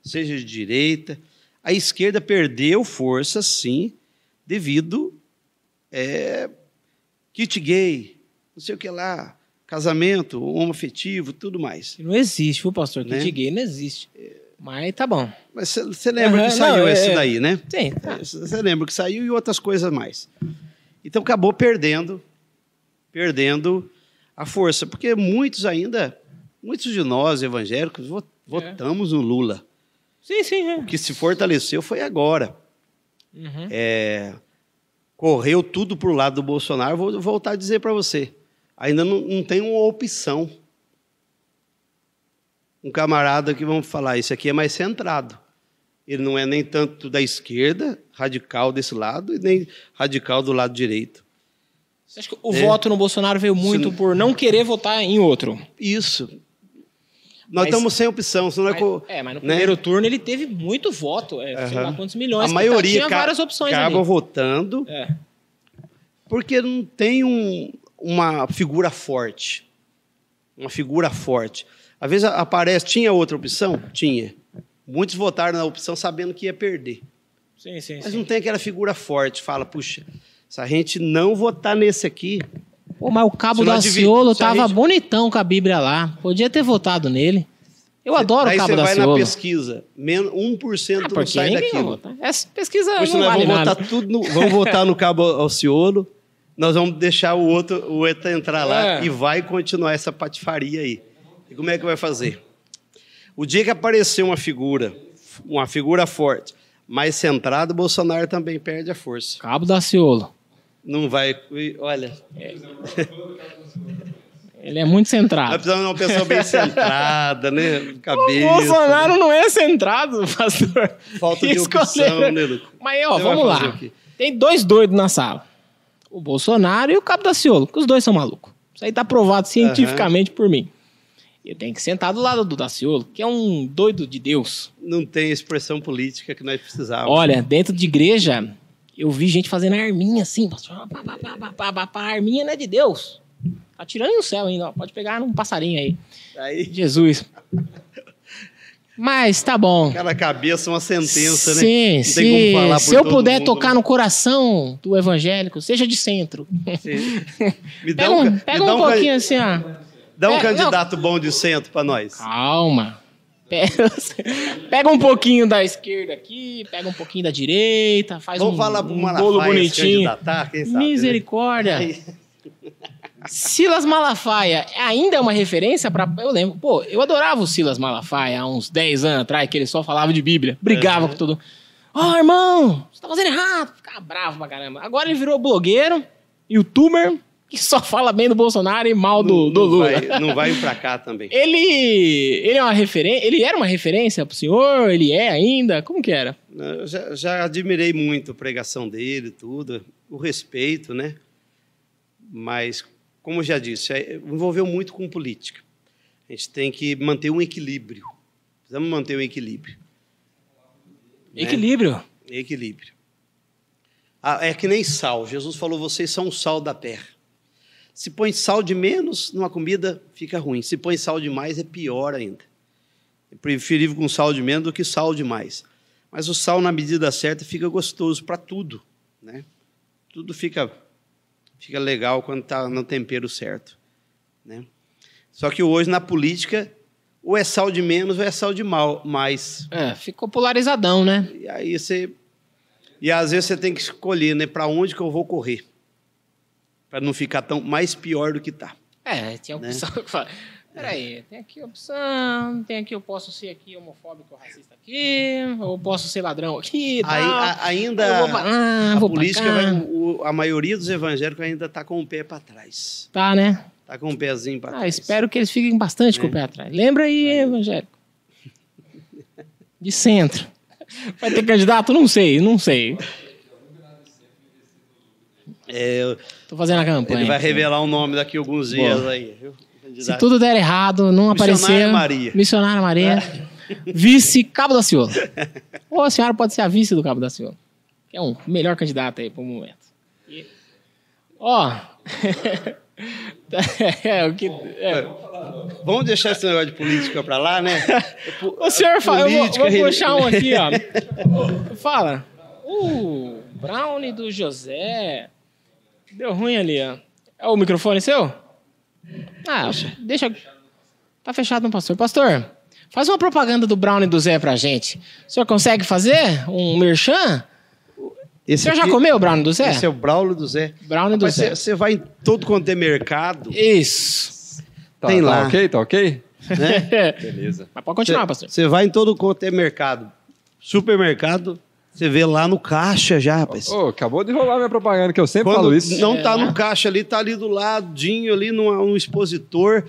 seja de direita, a esquerda perdeu força, sim, devido é, kit gay, não sei o que lá, casamento, homoafetivo, tudo mais. Não existe, viu, pastor? Né? Kit gay não existe. Mas tá bom. Mas você lembra uhum, que saiu não, é, esse daí, né? Sim. Você lembra que saiu e outras coisas mais. Então acabou perdendo, perdendo a força, porque muitos ainda, muitos de nós evangélicos é. votamos é. no Lula. Sim, sim. É. O que se fortaleceu foi agora. Uhum. É, correu tudo para o lado do Bolsonaro. Vou voltar a dizer para você: ainda não, não tem uma opção. Um camarada que vamos falar, isso aqui é mais centrado. Ele não é nem tanto da esquerda, radical desse lado, e nem radical do lado direito. Você acha que o é. voto no Bolsonaro veio muito por não querer votar em outro? Isso. Nós estamos sem opção. Senão mas, é, mas no né? primeiro turno ele teve muito voto. É, uhum. Sei lá quantos milhões. A maioria tinha várias opções acaba ali. votando é. porque não tem um, uma figura forte. Uma figura forte. Às vezes aparece, tinha outra opção? Tinha. Muitos votaram na opção sabendo que ia perder. Sim, sim, Mas sim. não tem aquela figura forte. Fala, puxa, se a gente não votar nesse aqui, Pô, mas o Cabo da Ciolo tava gente... bonitão com a Bíblia lá. Podia ter votado nele. Eu adoro o Cabo da Ciolo. Aí você vai na pesquisa, 1% ah, não sai daquilo. Essa pesquisa Puxa, não vale vamos nada. Votar tudo no, vamos votar no Cabo ao Ciolo, nós vamos deixar o outro, o ETA entrar lá é. e vai continuar essa patifaria aí. E como é que vai fazer? O dia que aparecer uma figura, uma figura forte, mais centrada, o Bolsonaro também perde a força. Cabo da Ciolo. Não vai. Olha. É. Ele é muito centrado. Nós precisamos de uma pessoa bem centrada, né? Cabeça. O Bolsonaro não é centrado, pastor. Falta de opção, né, Luco? Mas, ó, vamos lá. Tem dois doidos na sala. O Bolsonaro e o Cabo da Ciolo, que os dois são malucos. Isso aí tá provado cientificamente uhum. por mim. Eu tenho que sentar do lado do Daciolo, que é um doido de Deus. Não tem expressão política que nós precisávamos. Olha, dentro de igreja, eu vi gente fazendo arminha assim, pastor. A arminha não é de Deus. Tá tirando no céu ainda, ó. Pode pegar num passarinho aí. aí. Jesus. Mas tá bom. Aquela cabeça, uma sentença, sim, né? Sim, sim. Se eu puder mundo, tocar né? no coração do evangélico, seja de centro. Me dá pega um, pega um, um pouquinho assim, ó. Dá um é, candidato não. bom de centro para nós. Calma. Pega, pega, um pouquinho da esquerda aqui, pega um pouquinho da direita, faz Vamos um, falar um bolo bonitinho. Sabe, né? Misericórdia. Né? Silas Malafaia ainda é uma referência para. Eu lembro, pô, eu adorava o Silas Malafaia há uns 10 anos atrás, que ele só falava de Bíblia, brigava uhum. com todo Ó, oh, irmão, você tá fazendo errado. Ficava bravo pra caramba. Agora ele virou blogueiro, youtuber, que só fala bem do Bolsonaro e mal do, não, do Lula. Não vai, não vai pra cá também. ele, ele é uma referência. Ele era uma referência pro senhor? Ele é ainda? Como que era? Eu já, já admirei muito a pregação dele, tudo, o respeito, né? Mas como já disse, é, envolveu muito com política. A gente tem que manter um equilíbrio. Precisamos manter um equilíbrio. Né? Equilíbrio? Equilíbrio. Ah, É que nem sal. Jesus falou: vocês são o sal da terra. Se põe sal de menos numa comida, fica ruim. Se põe sal demais, é pior ainda. É preferível com sal de menos do que sal demais. Mas o sal, na medida certa, fica gostoso para tudo. Né? Tudo fica, fica legal quando está no tempero certo. Né? Só que hoje, na política, ou é sal de menos ou é sal de mal, mais. É, ficou polarizadão, né? E aí você. E às vezes você tem que escolher, né? Para onde que eu vou correr? Para não ficar tão mais pior do que tá. É, tinha Né? opção que fala. Peraí, tem aqui opção, tem aqui, eu posso ser aqui homofóbico ou racista aqui, ou posso ser ladrão aqui Aí, a- ainda pra lá, a política, vai, o- a maioria dos evangélicos ainda está com o pé para trás. Tá, né? Está com o pezinho para Ah, trás. espero que eles fiquem bastante com o É. pé atrás. Lembra aí, evangélico. De centro. Vai ter candidato? Não sei, não sei. É, Tô fazendo a campanha. ele vai revelar o nome daqui a alguns dias aí. viu? Se tudo der errado, não Missionária aparecer. Maria. Missionária Maria. Vice Cabo da Ciolo. Ou a senhora pode ser a vice do Cabo da Ciolo. Que é um melhor candidato aí pro momento. E- Ó. é, o que. é. Vamos deixar esse negócio de política para lá, né? O senhor fala, eu vou, vou puxar um aqui, ó. Fala. O Brownie do José. Deu ruim ali, ó. É o microfone seu? Ah, deixa. Tá fechado, não, pastor. Pastor, faz uma propaganda do Brownie do Zé pra gente. O senhor consegue fazer um merchan? O Esse senhor já aqui- comeu o Brownie do Zé? Esse é o Braulio do Zé. Brownie do Mas Zé. você vai em todo quanto é mercado, Isso. Tá, Tem tá lá. ok? Tá ok? né? Beleza. Mas pode continuar, pastor. Você vai em todo quanto é mercado. Supermercado, você vê lá no caixa já, rapaz. Ô, acabou de rolar minha propaganda, que eu sempre Quando falo isso. não tá É. no caixa ali, tá ali do ladinho, ali no, no expositor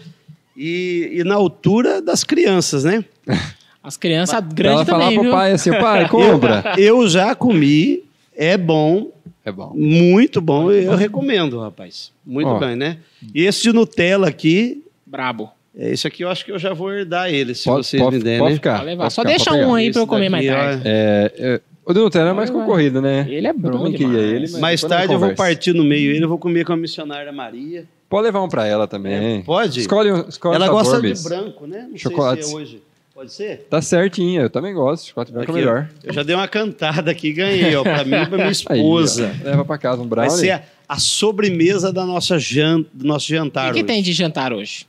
e, e na altura das crianças, né? As crianças grandes ela falar também, pro viu? pai assim, pai, compra. Eu já comi, é bom, É bom. muito bom, eu recomendo, rapaz. Muito Ó. bem, né? E esse de Nutella aqui, Brabo. é, esse aqui eu acho que eu já vou herdar ele, se Pode, vocês pode, me derem, pode né? ficar. Pode levar. Só ficar, deixa um aí pra eu comer mais tarde. É, é, o de Nutella é mais vai. concorrido, né? Ele é bom também queria ele, mas Mais tarde eu vou partir no meio ele, eu vou comer com a missionária Maria. Pode levar um pra ela também. É, pode? Escolhe, um- escolhe Ela o sabor, gosta Bis. de branco, né? Não Chocolates. sei se é hoje. Pode ser? Tá certinho, eu também gosto. Chocolate branco é Aqui, ó. melhor. Eu já dei uma cantada aqui e ganhei, ó, pra mim e pra minha Aí, esposa. leva pra casa um Vai brownie. ser a, a sobremesa da nossa jan, do nosso O jantar que, que hoje. tem de jantar hoje?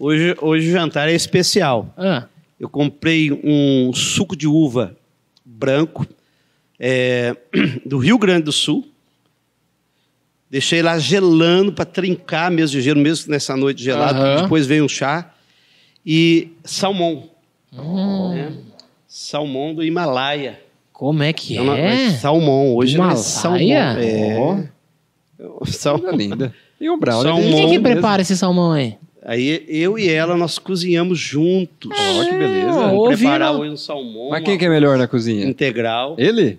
hoje. Hoje o jantar é especial. Ah, Eu comprei um suco de uva branco é, do Rio Grande do Sul. Deixei lá gelando para trincar mesmo de gelo, mesmo nessa noite gelada. Aham. Depois veio um chá. E salmão. hum, né? Salmão do Himalaia. como é que É uma- é? salmão. Hoje não é salmão. Himalaia? É. Coisa Salmão. linda. E um brownie. Salmão. Quem que mesmo. prepara esse salmão aí? Aí eu e ela, nós cozinhamos juntos. Ó, que beleza. Vamos preparar hoje um salmão Mas quem que é melhor na cozinha? integral. Ele?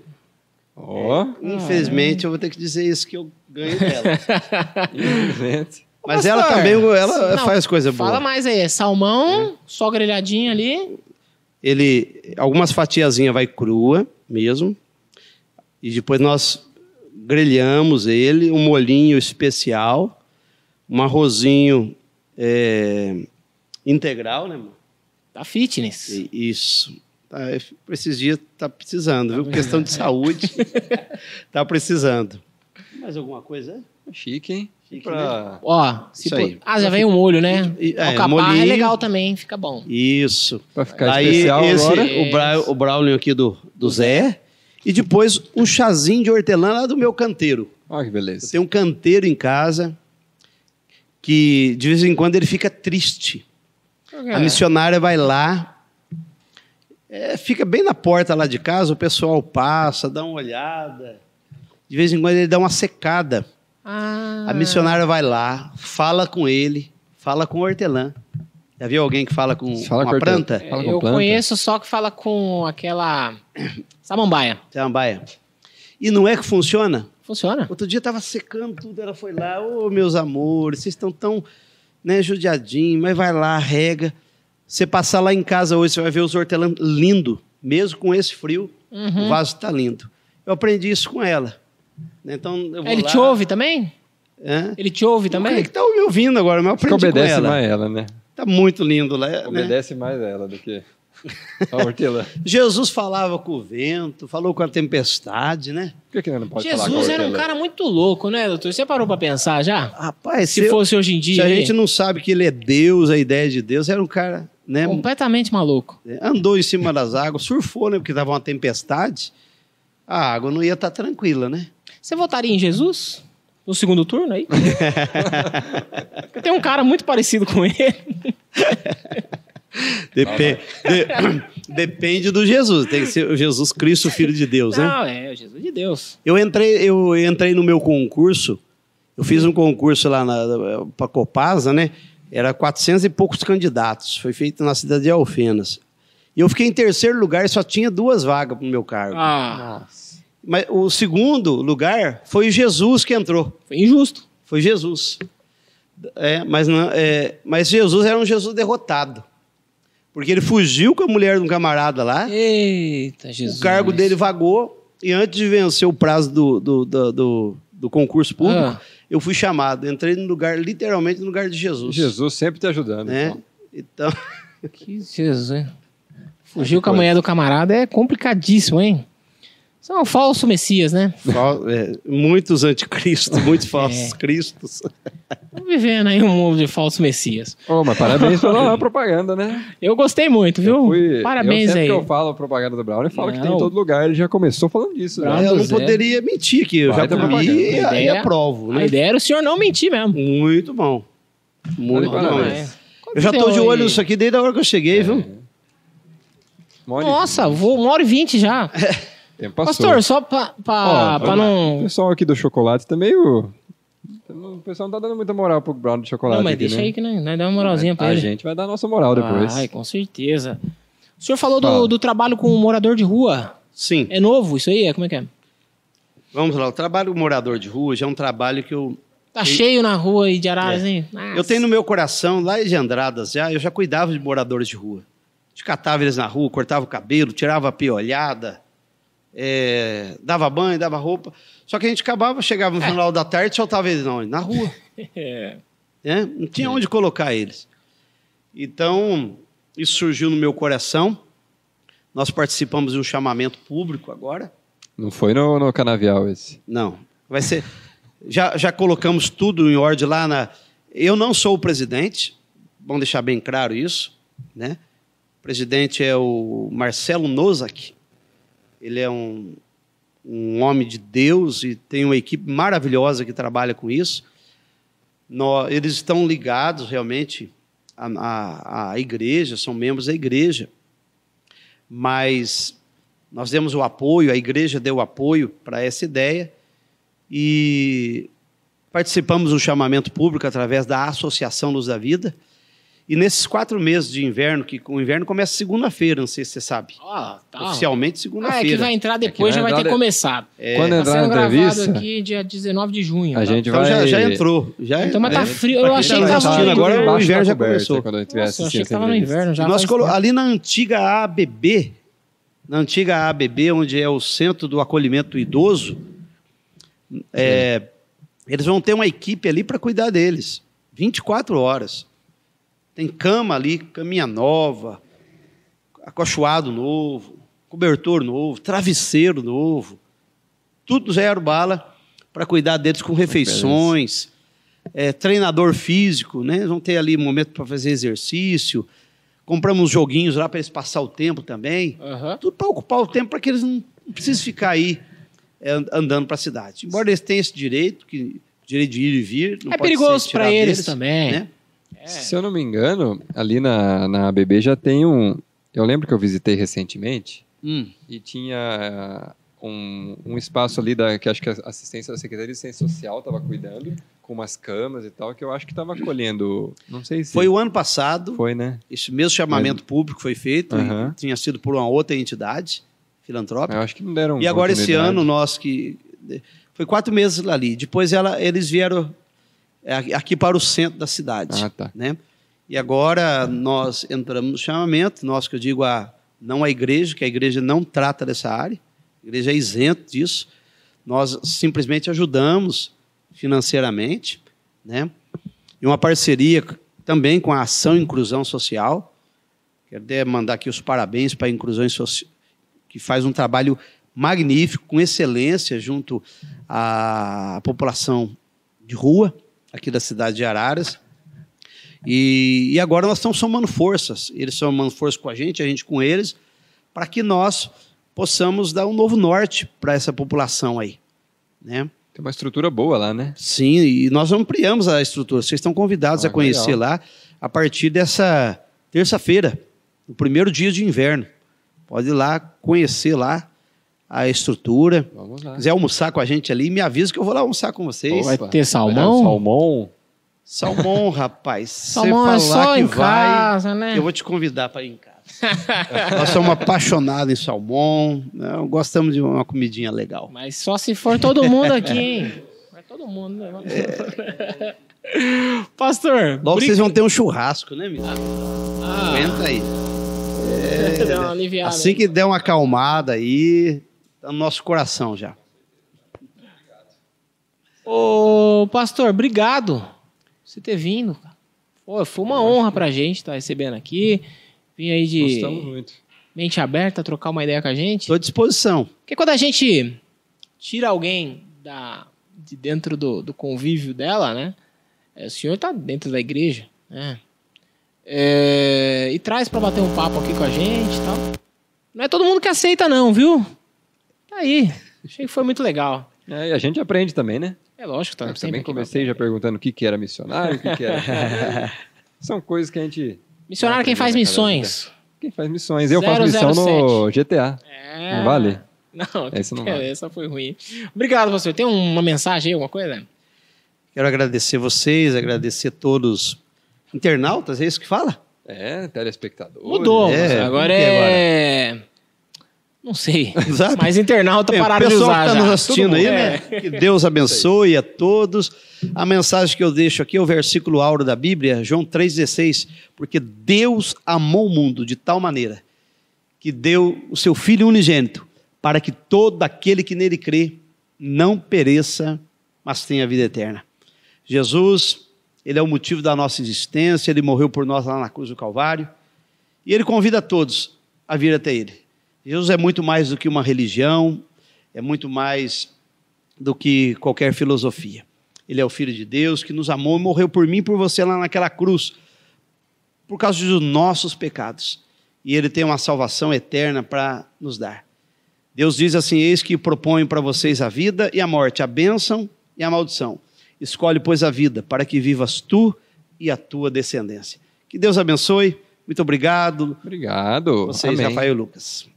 Ó, Infelizmente, eu vou ter que dizer isso que eu ganho dela. infelizmente. Mas ela também, ela não, faz coisa boa. Fala mais aí. Salmão, só grelhadinho ali. Ele, algumas fatiazinhas vai crua mesmo. E depois nós grelhamos ele, um molhinho especial, um arrozinho é, integral, né, mano? Tá fitness. E- Isso. Tá, esses dias tá precisando, viu? Por questão de saúde, tá precisando. Mais alguma coisa? Chique, hein? Chique, pra... Ó, se Isso pô- aí. Ah, já veio o molho, né? É, Alcaparra é legal também, fica bom. Isso. pra ficar Aí especial esse, agora. o, bra, o Braulio aqui do, do Zé. E depois um chazinho de hortelã lá do meu canteiro. Olha que Eu beleza. tenho um canteiro em casa que de vez em quando ele fica triste. É. A missionária vai lá, é, fica bem na porta lá de casa, o pessoal passa, dá uma olhada. De vez em quando ele dá uma secada. Ah, A missionária vai lá, fala com ele, fala com o hortelã. Já viu alguém que fala com Fala uma com planta? Fala com eu planta. conheço só que fala com aquela samambaia. Samambaia. E não é que funciona? Funciona? Outro dia estava secando tudo, ela foi lá, ô meus amores, vocês estão tão né, judiadinhos, mas vai lá, rega. Você passar lá em casa hoje, você vai ver os hortelãs lindo, mesmo com esse frio, Uhum. o vaso está lindo. Eu aprendi isso com ela. Então, eu vou Ele lá, te ouve também? É. Ele te ouve Como é também? que tá me ouvindo agora? Mas eu Acho que aprendi com obedece ela. mais ela, né? Tá muito lindo lá. né? Obedece mais ela do que a hortelã. Jesus falava com o vento, falou com a tempestade, né? Por que, que não pode falar com a Jesus era um cara muito louco, né, doutor? Você parou pra pensar já? Rapaz, Se se, fosse hoje em dia, se a gente não sabe que ele é Deus, a ideia de Deus, era um cara, né? completamente maluco. Andou em cima das águas, surfou, né? Porque tava uma tempestade. A água não ia estar tranquila, né? Você votaria em Jesus? No segundo turno aí? Tem um cara muito parecido com ele. Depe- de- Depende do Jesus. Tem que ser o Jesus Cristo, Filho de Deus, né? Não, é o Jesus de Deus. Eu entrei, eu entrei no meu concurso. Eu fiz um concurso lá para Copasa, né? Era 400 e poucos candidatos. Foi feito na cidade de Alfenas. E eu fiquei em terceiro lugar e só tinha duas vagas para o meu cargo. Ah, Mas o segundo lugar foi Jesus que entrou. foi injusto. Foi Jesus. É, mas, não, é, mas Jesus era um Jesus derrotado. Porque ele fugiu com a mulher de um camarada lá. Eita, Jesus. O cargo dele vagou e antes de vencer o prazo do, do, do, do- do concurso público, Ah. Eu fui chamado. Entrei no lugar, literalmente no lugar de Jesus. Jesus sempre te ajudando. Né? então. Então, Que Jesus, hein? Fugiu com a mulher do camarada é complicadíssimo, hein? São falso messias, né? fal- é, muitos anticristos, muitos falsos É. cristos. Estamos vivendo aí um mundo de falsos messias. Oh, mas parabéns pela propaganda, né? Eu gostei muito, viu? Eu fui- Parabéns eu sempre aí. que eu falo propaganda do Brown, eu falo que tem em todo lugar. Ele já começou falando disso. Né? eu não Zé. poderia mentir aqui, eu Vai já comi e, A e ideia- aprovo. A Né? ideia era o senhor não mentir mesmo. Muito bom. Muito bom. Eu já estou de olho nisso aqui desde a hora que eu cheguei, viu? Mônica, Nossa, vou uma hora e vinte já. tempo passou. Pastor, só pra, pra, Ó, pra O não. pessoal aqui do chocolate tá meio... O pessoal não tá dando muita moral pro Brown do chocolate Não, mas aqui, deixa né? aí que nós, nós dá uma moralzinha pra A ele. gente vai dar nossa moral depois. Ai, com certeza. O senhor falou do, Fala. do trabalho com um morador de rua. Sim. É novo isso aí? Como é que é? Vamos lá, o trabalho com morador de rua já é um trabalho que eu, Tá cheio na rua aí de Araras, hein? É. eu tenho no meu coração, lá de Andradas já, eu já cuidava de moradores de rua. De catava eles na rua, cortava o cabelo, tirava a piolhada, é, dava banho, dava roupa. Só que a gente acabava, chegava no final da tarde, soltava eles na, na rua. É. né? Não tinha onde colocar eles. Então, isso surgiu no meu coração. Nós participamos de um chamamento público agora. Não foi no, no canavial esse. Não. Vai ser. Já, já colocamos tudo em ordem lá na. Eu não sou o presidente, vamos deixar bem claro isso. Né? O presidente é o Marcelo Nozak. Ele é um, um homem de Deus e tem uma equipe maravilhosa que trabalha com isso. Nó- eles estão ligados realmente à, à, à igreja, são membros da igreja. Mas nós demos o apoio, a igreja deu apoio para essa ideia e participamos do chamamento público através da Associação Luz da Vida. E nesses quatro meses de inverno, que o inverno começa segunda-feira, não sei se você sabe. Ó, tá. Oficialmente Ah, é que segunda-feira. vai entrar depois, vai já vai ter de- começado. Quando Tá entrar sendo na gravado entrevista, aqui dia 19 de junho. a tá? gente então vai... já, já entrou. Já Então, mas tá é. frio. Eu quem achei tá que tava assistindo agora, o inverno já começou. Quando eu estiver Nossa, eu achei que tava no inverno já. Nós colo- ali na antiga ABB, na antiga ABB, onde é o Centro do Acolhimento do Idoso, é, eles vão ter uma equipe ali para cuidar deles, 24 horas. Tem cama ali, caminha nova, acolchoado novo, cobertor novo, travesseiro novo, tudo zero bala para cuidar deles com refeições, é, treinador físico, né? Eles vão ter ali momento para fazer exercício. Compramos joguinhos lá para eles passar o tempo também. Aham. Tudo para ocupar o tempo para que eles não precisem ficar aí é, and- andando para a cidade. Embora eles tenham esse direito, que direito de ir e vir, não É perigoso tirado eles deles, também. né? Se eu não me engano, ali na, na ABB já tem um... Eu lembro que eu visitei recentemente Hum. e tinha um, um espaço ali da, que acho que a assistência da Secretaria de Ciência Social estava cuidando, com umas camas e tal, que eu acho que estava acolhendo... Não sei se... Foi o ano passado, Foi, né? esse mesmo chamamento público foi feito, Aham. tinha sido por uma outra entidade filantrópica. Eu acho que não deram E agora esse ano nós que foi quatro meses ali. Depois ela, eles vieram é, aqui para o centro da cidade, Ah, tá. né? E agora nós entramos no chamamento, nós que eu digo a não a igreja, que a igreja não trata dessa área, a igreja é isenta disso. Nós simplesmente ajudamos financeiramente, né? E uma parceria também com a Ação Inclusão Social. Quero até mandar aqui os parabéns para a Inclusão Social, que faz um trabalho magnífico, com excelência, junto à população de rua, aqui da cidade de Araras. E, e agora nós estamos somando forças. Eles estão somando forças com a gente, a gente com eles, para que nós possamos dar um novo norte para essa população aí. Né? Tem uma estrutura boa lá, né? Sim, e nós ampliamos a estrutura. Vocês estão convidados Ah, a conhecer legal. lá a partir dessa terça-feira, no primeiro dia de inverno. Pode ir lá conhecer lá a estrutura. Vamos lá. quiser almoçar com a gente ali, me avisa que eu vou lá almoçar com vocês. Vai ter salmão? Salmão. Salmão, rapaz. Salmão Você é só que em vai, casa, né? Eu vou te convidar para ir em casa. Nós somos apaixonados em salmão. né? Gostamos de uma comidinha legal. Mas só se for todo mundo aqui, hein? Vai todo mundo. Né? Pastor, Logo bri- vocês vão ter um churrasco, né, menino? Ah, Aguenta aí. aliviada. Assim que der uma acalmada aí, tá no nosso coração já. Ô, pastor, obrigado por você ter vindo. Pô, foi uma honra pra gente estar recebendo aqui. Vim aí de Gostamos muito. mente aberta, trocar uma ideia com a gente. Estou à disposição. Porque quando a gente tira alguém da, de dentro do, do convívio dela, né? é, O senhor tá dentro da igreja, né? É, e traz pra bater um papo aqui com a gente e tal. Não é todo mundo que aceita, não, viu? Aí. Achei que foi muito legal. É, e a gente aprende também, né? É lógico, tá Eu também aqui pra comecei já perguntando o que, que era missionário, o que, que era. São coisas que a gente. Missionário quem faz missões. Quem faz missões? Eu faço missão no GTA. É. Não vale? Não, Esse não vale. essa foi ruim. Obrigado, pastor. Tem uma mensagem aí, alguma coisa? Quero agradecer vocês, agradecer todos. Internautas, é isso que fala? É, telespectador. Mudou. É, agora é é. Não sei. Sabe? Mas internauta Bem, pararam o de pessoal usar que está nos assistindo aí, né? É. Que Deus abençoe a todos. A mensagem que eu deixo aqui é o versículo áureo da Bíblia, João 3,16. Porque Deus amou o mundo de tal maneira que deu o seu Filho unigênito para que todo aquele que nele crê não pereça, mas tenha vida eterna. Jesus, ele é o motivo da nossa existência, ele morreu por nós lá na cruz do Calvário, e ele convida a todos a vir até ele. Jesus é muito mais do que uma religião, é muito mais do que qualquer filosofia. Ele é o Filho de Deus que nos amou e morreu por mim e por você lá naquela cruz, por causa dos nossos pecados. E ele tem uma salvação eterna para nos dar. Deus diz assim: Eis que proponho para vocês a vida e a morte, a bênção e a maldição. Escolhe, pois, a vida, para que vivas tu e a tua descendência. Que Deus abençoe. Muito obrigado. Obrigado. Vocês, Amém. Rafael e Lucas.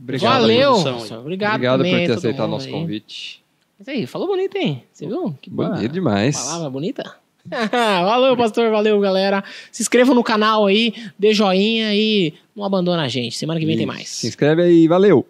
Obrigado, Valeu. Obrigado, Obrigado também por a ter aceitado nosso aí. convite. Mas aí, falou bonito, hein? Você viu? Que boa Bonito demais. Palavra bonita. valeu, pastor. Valeu, galera. Se inscrevam no canal aí, dê joinha e não abandona a gente. Semana que vem tem Isso. mais. Se inscreve aí, valeu.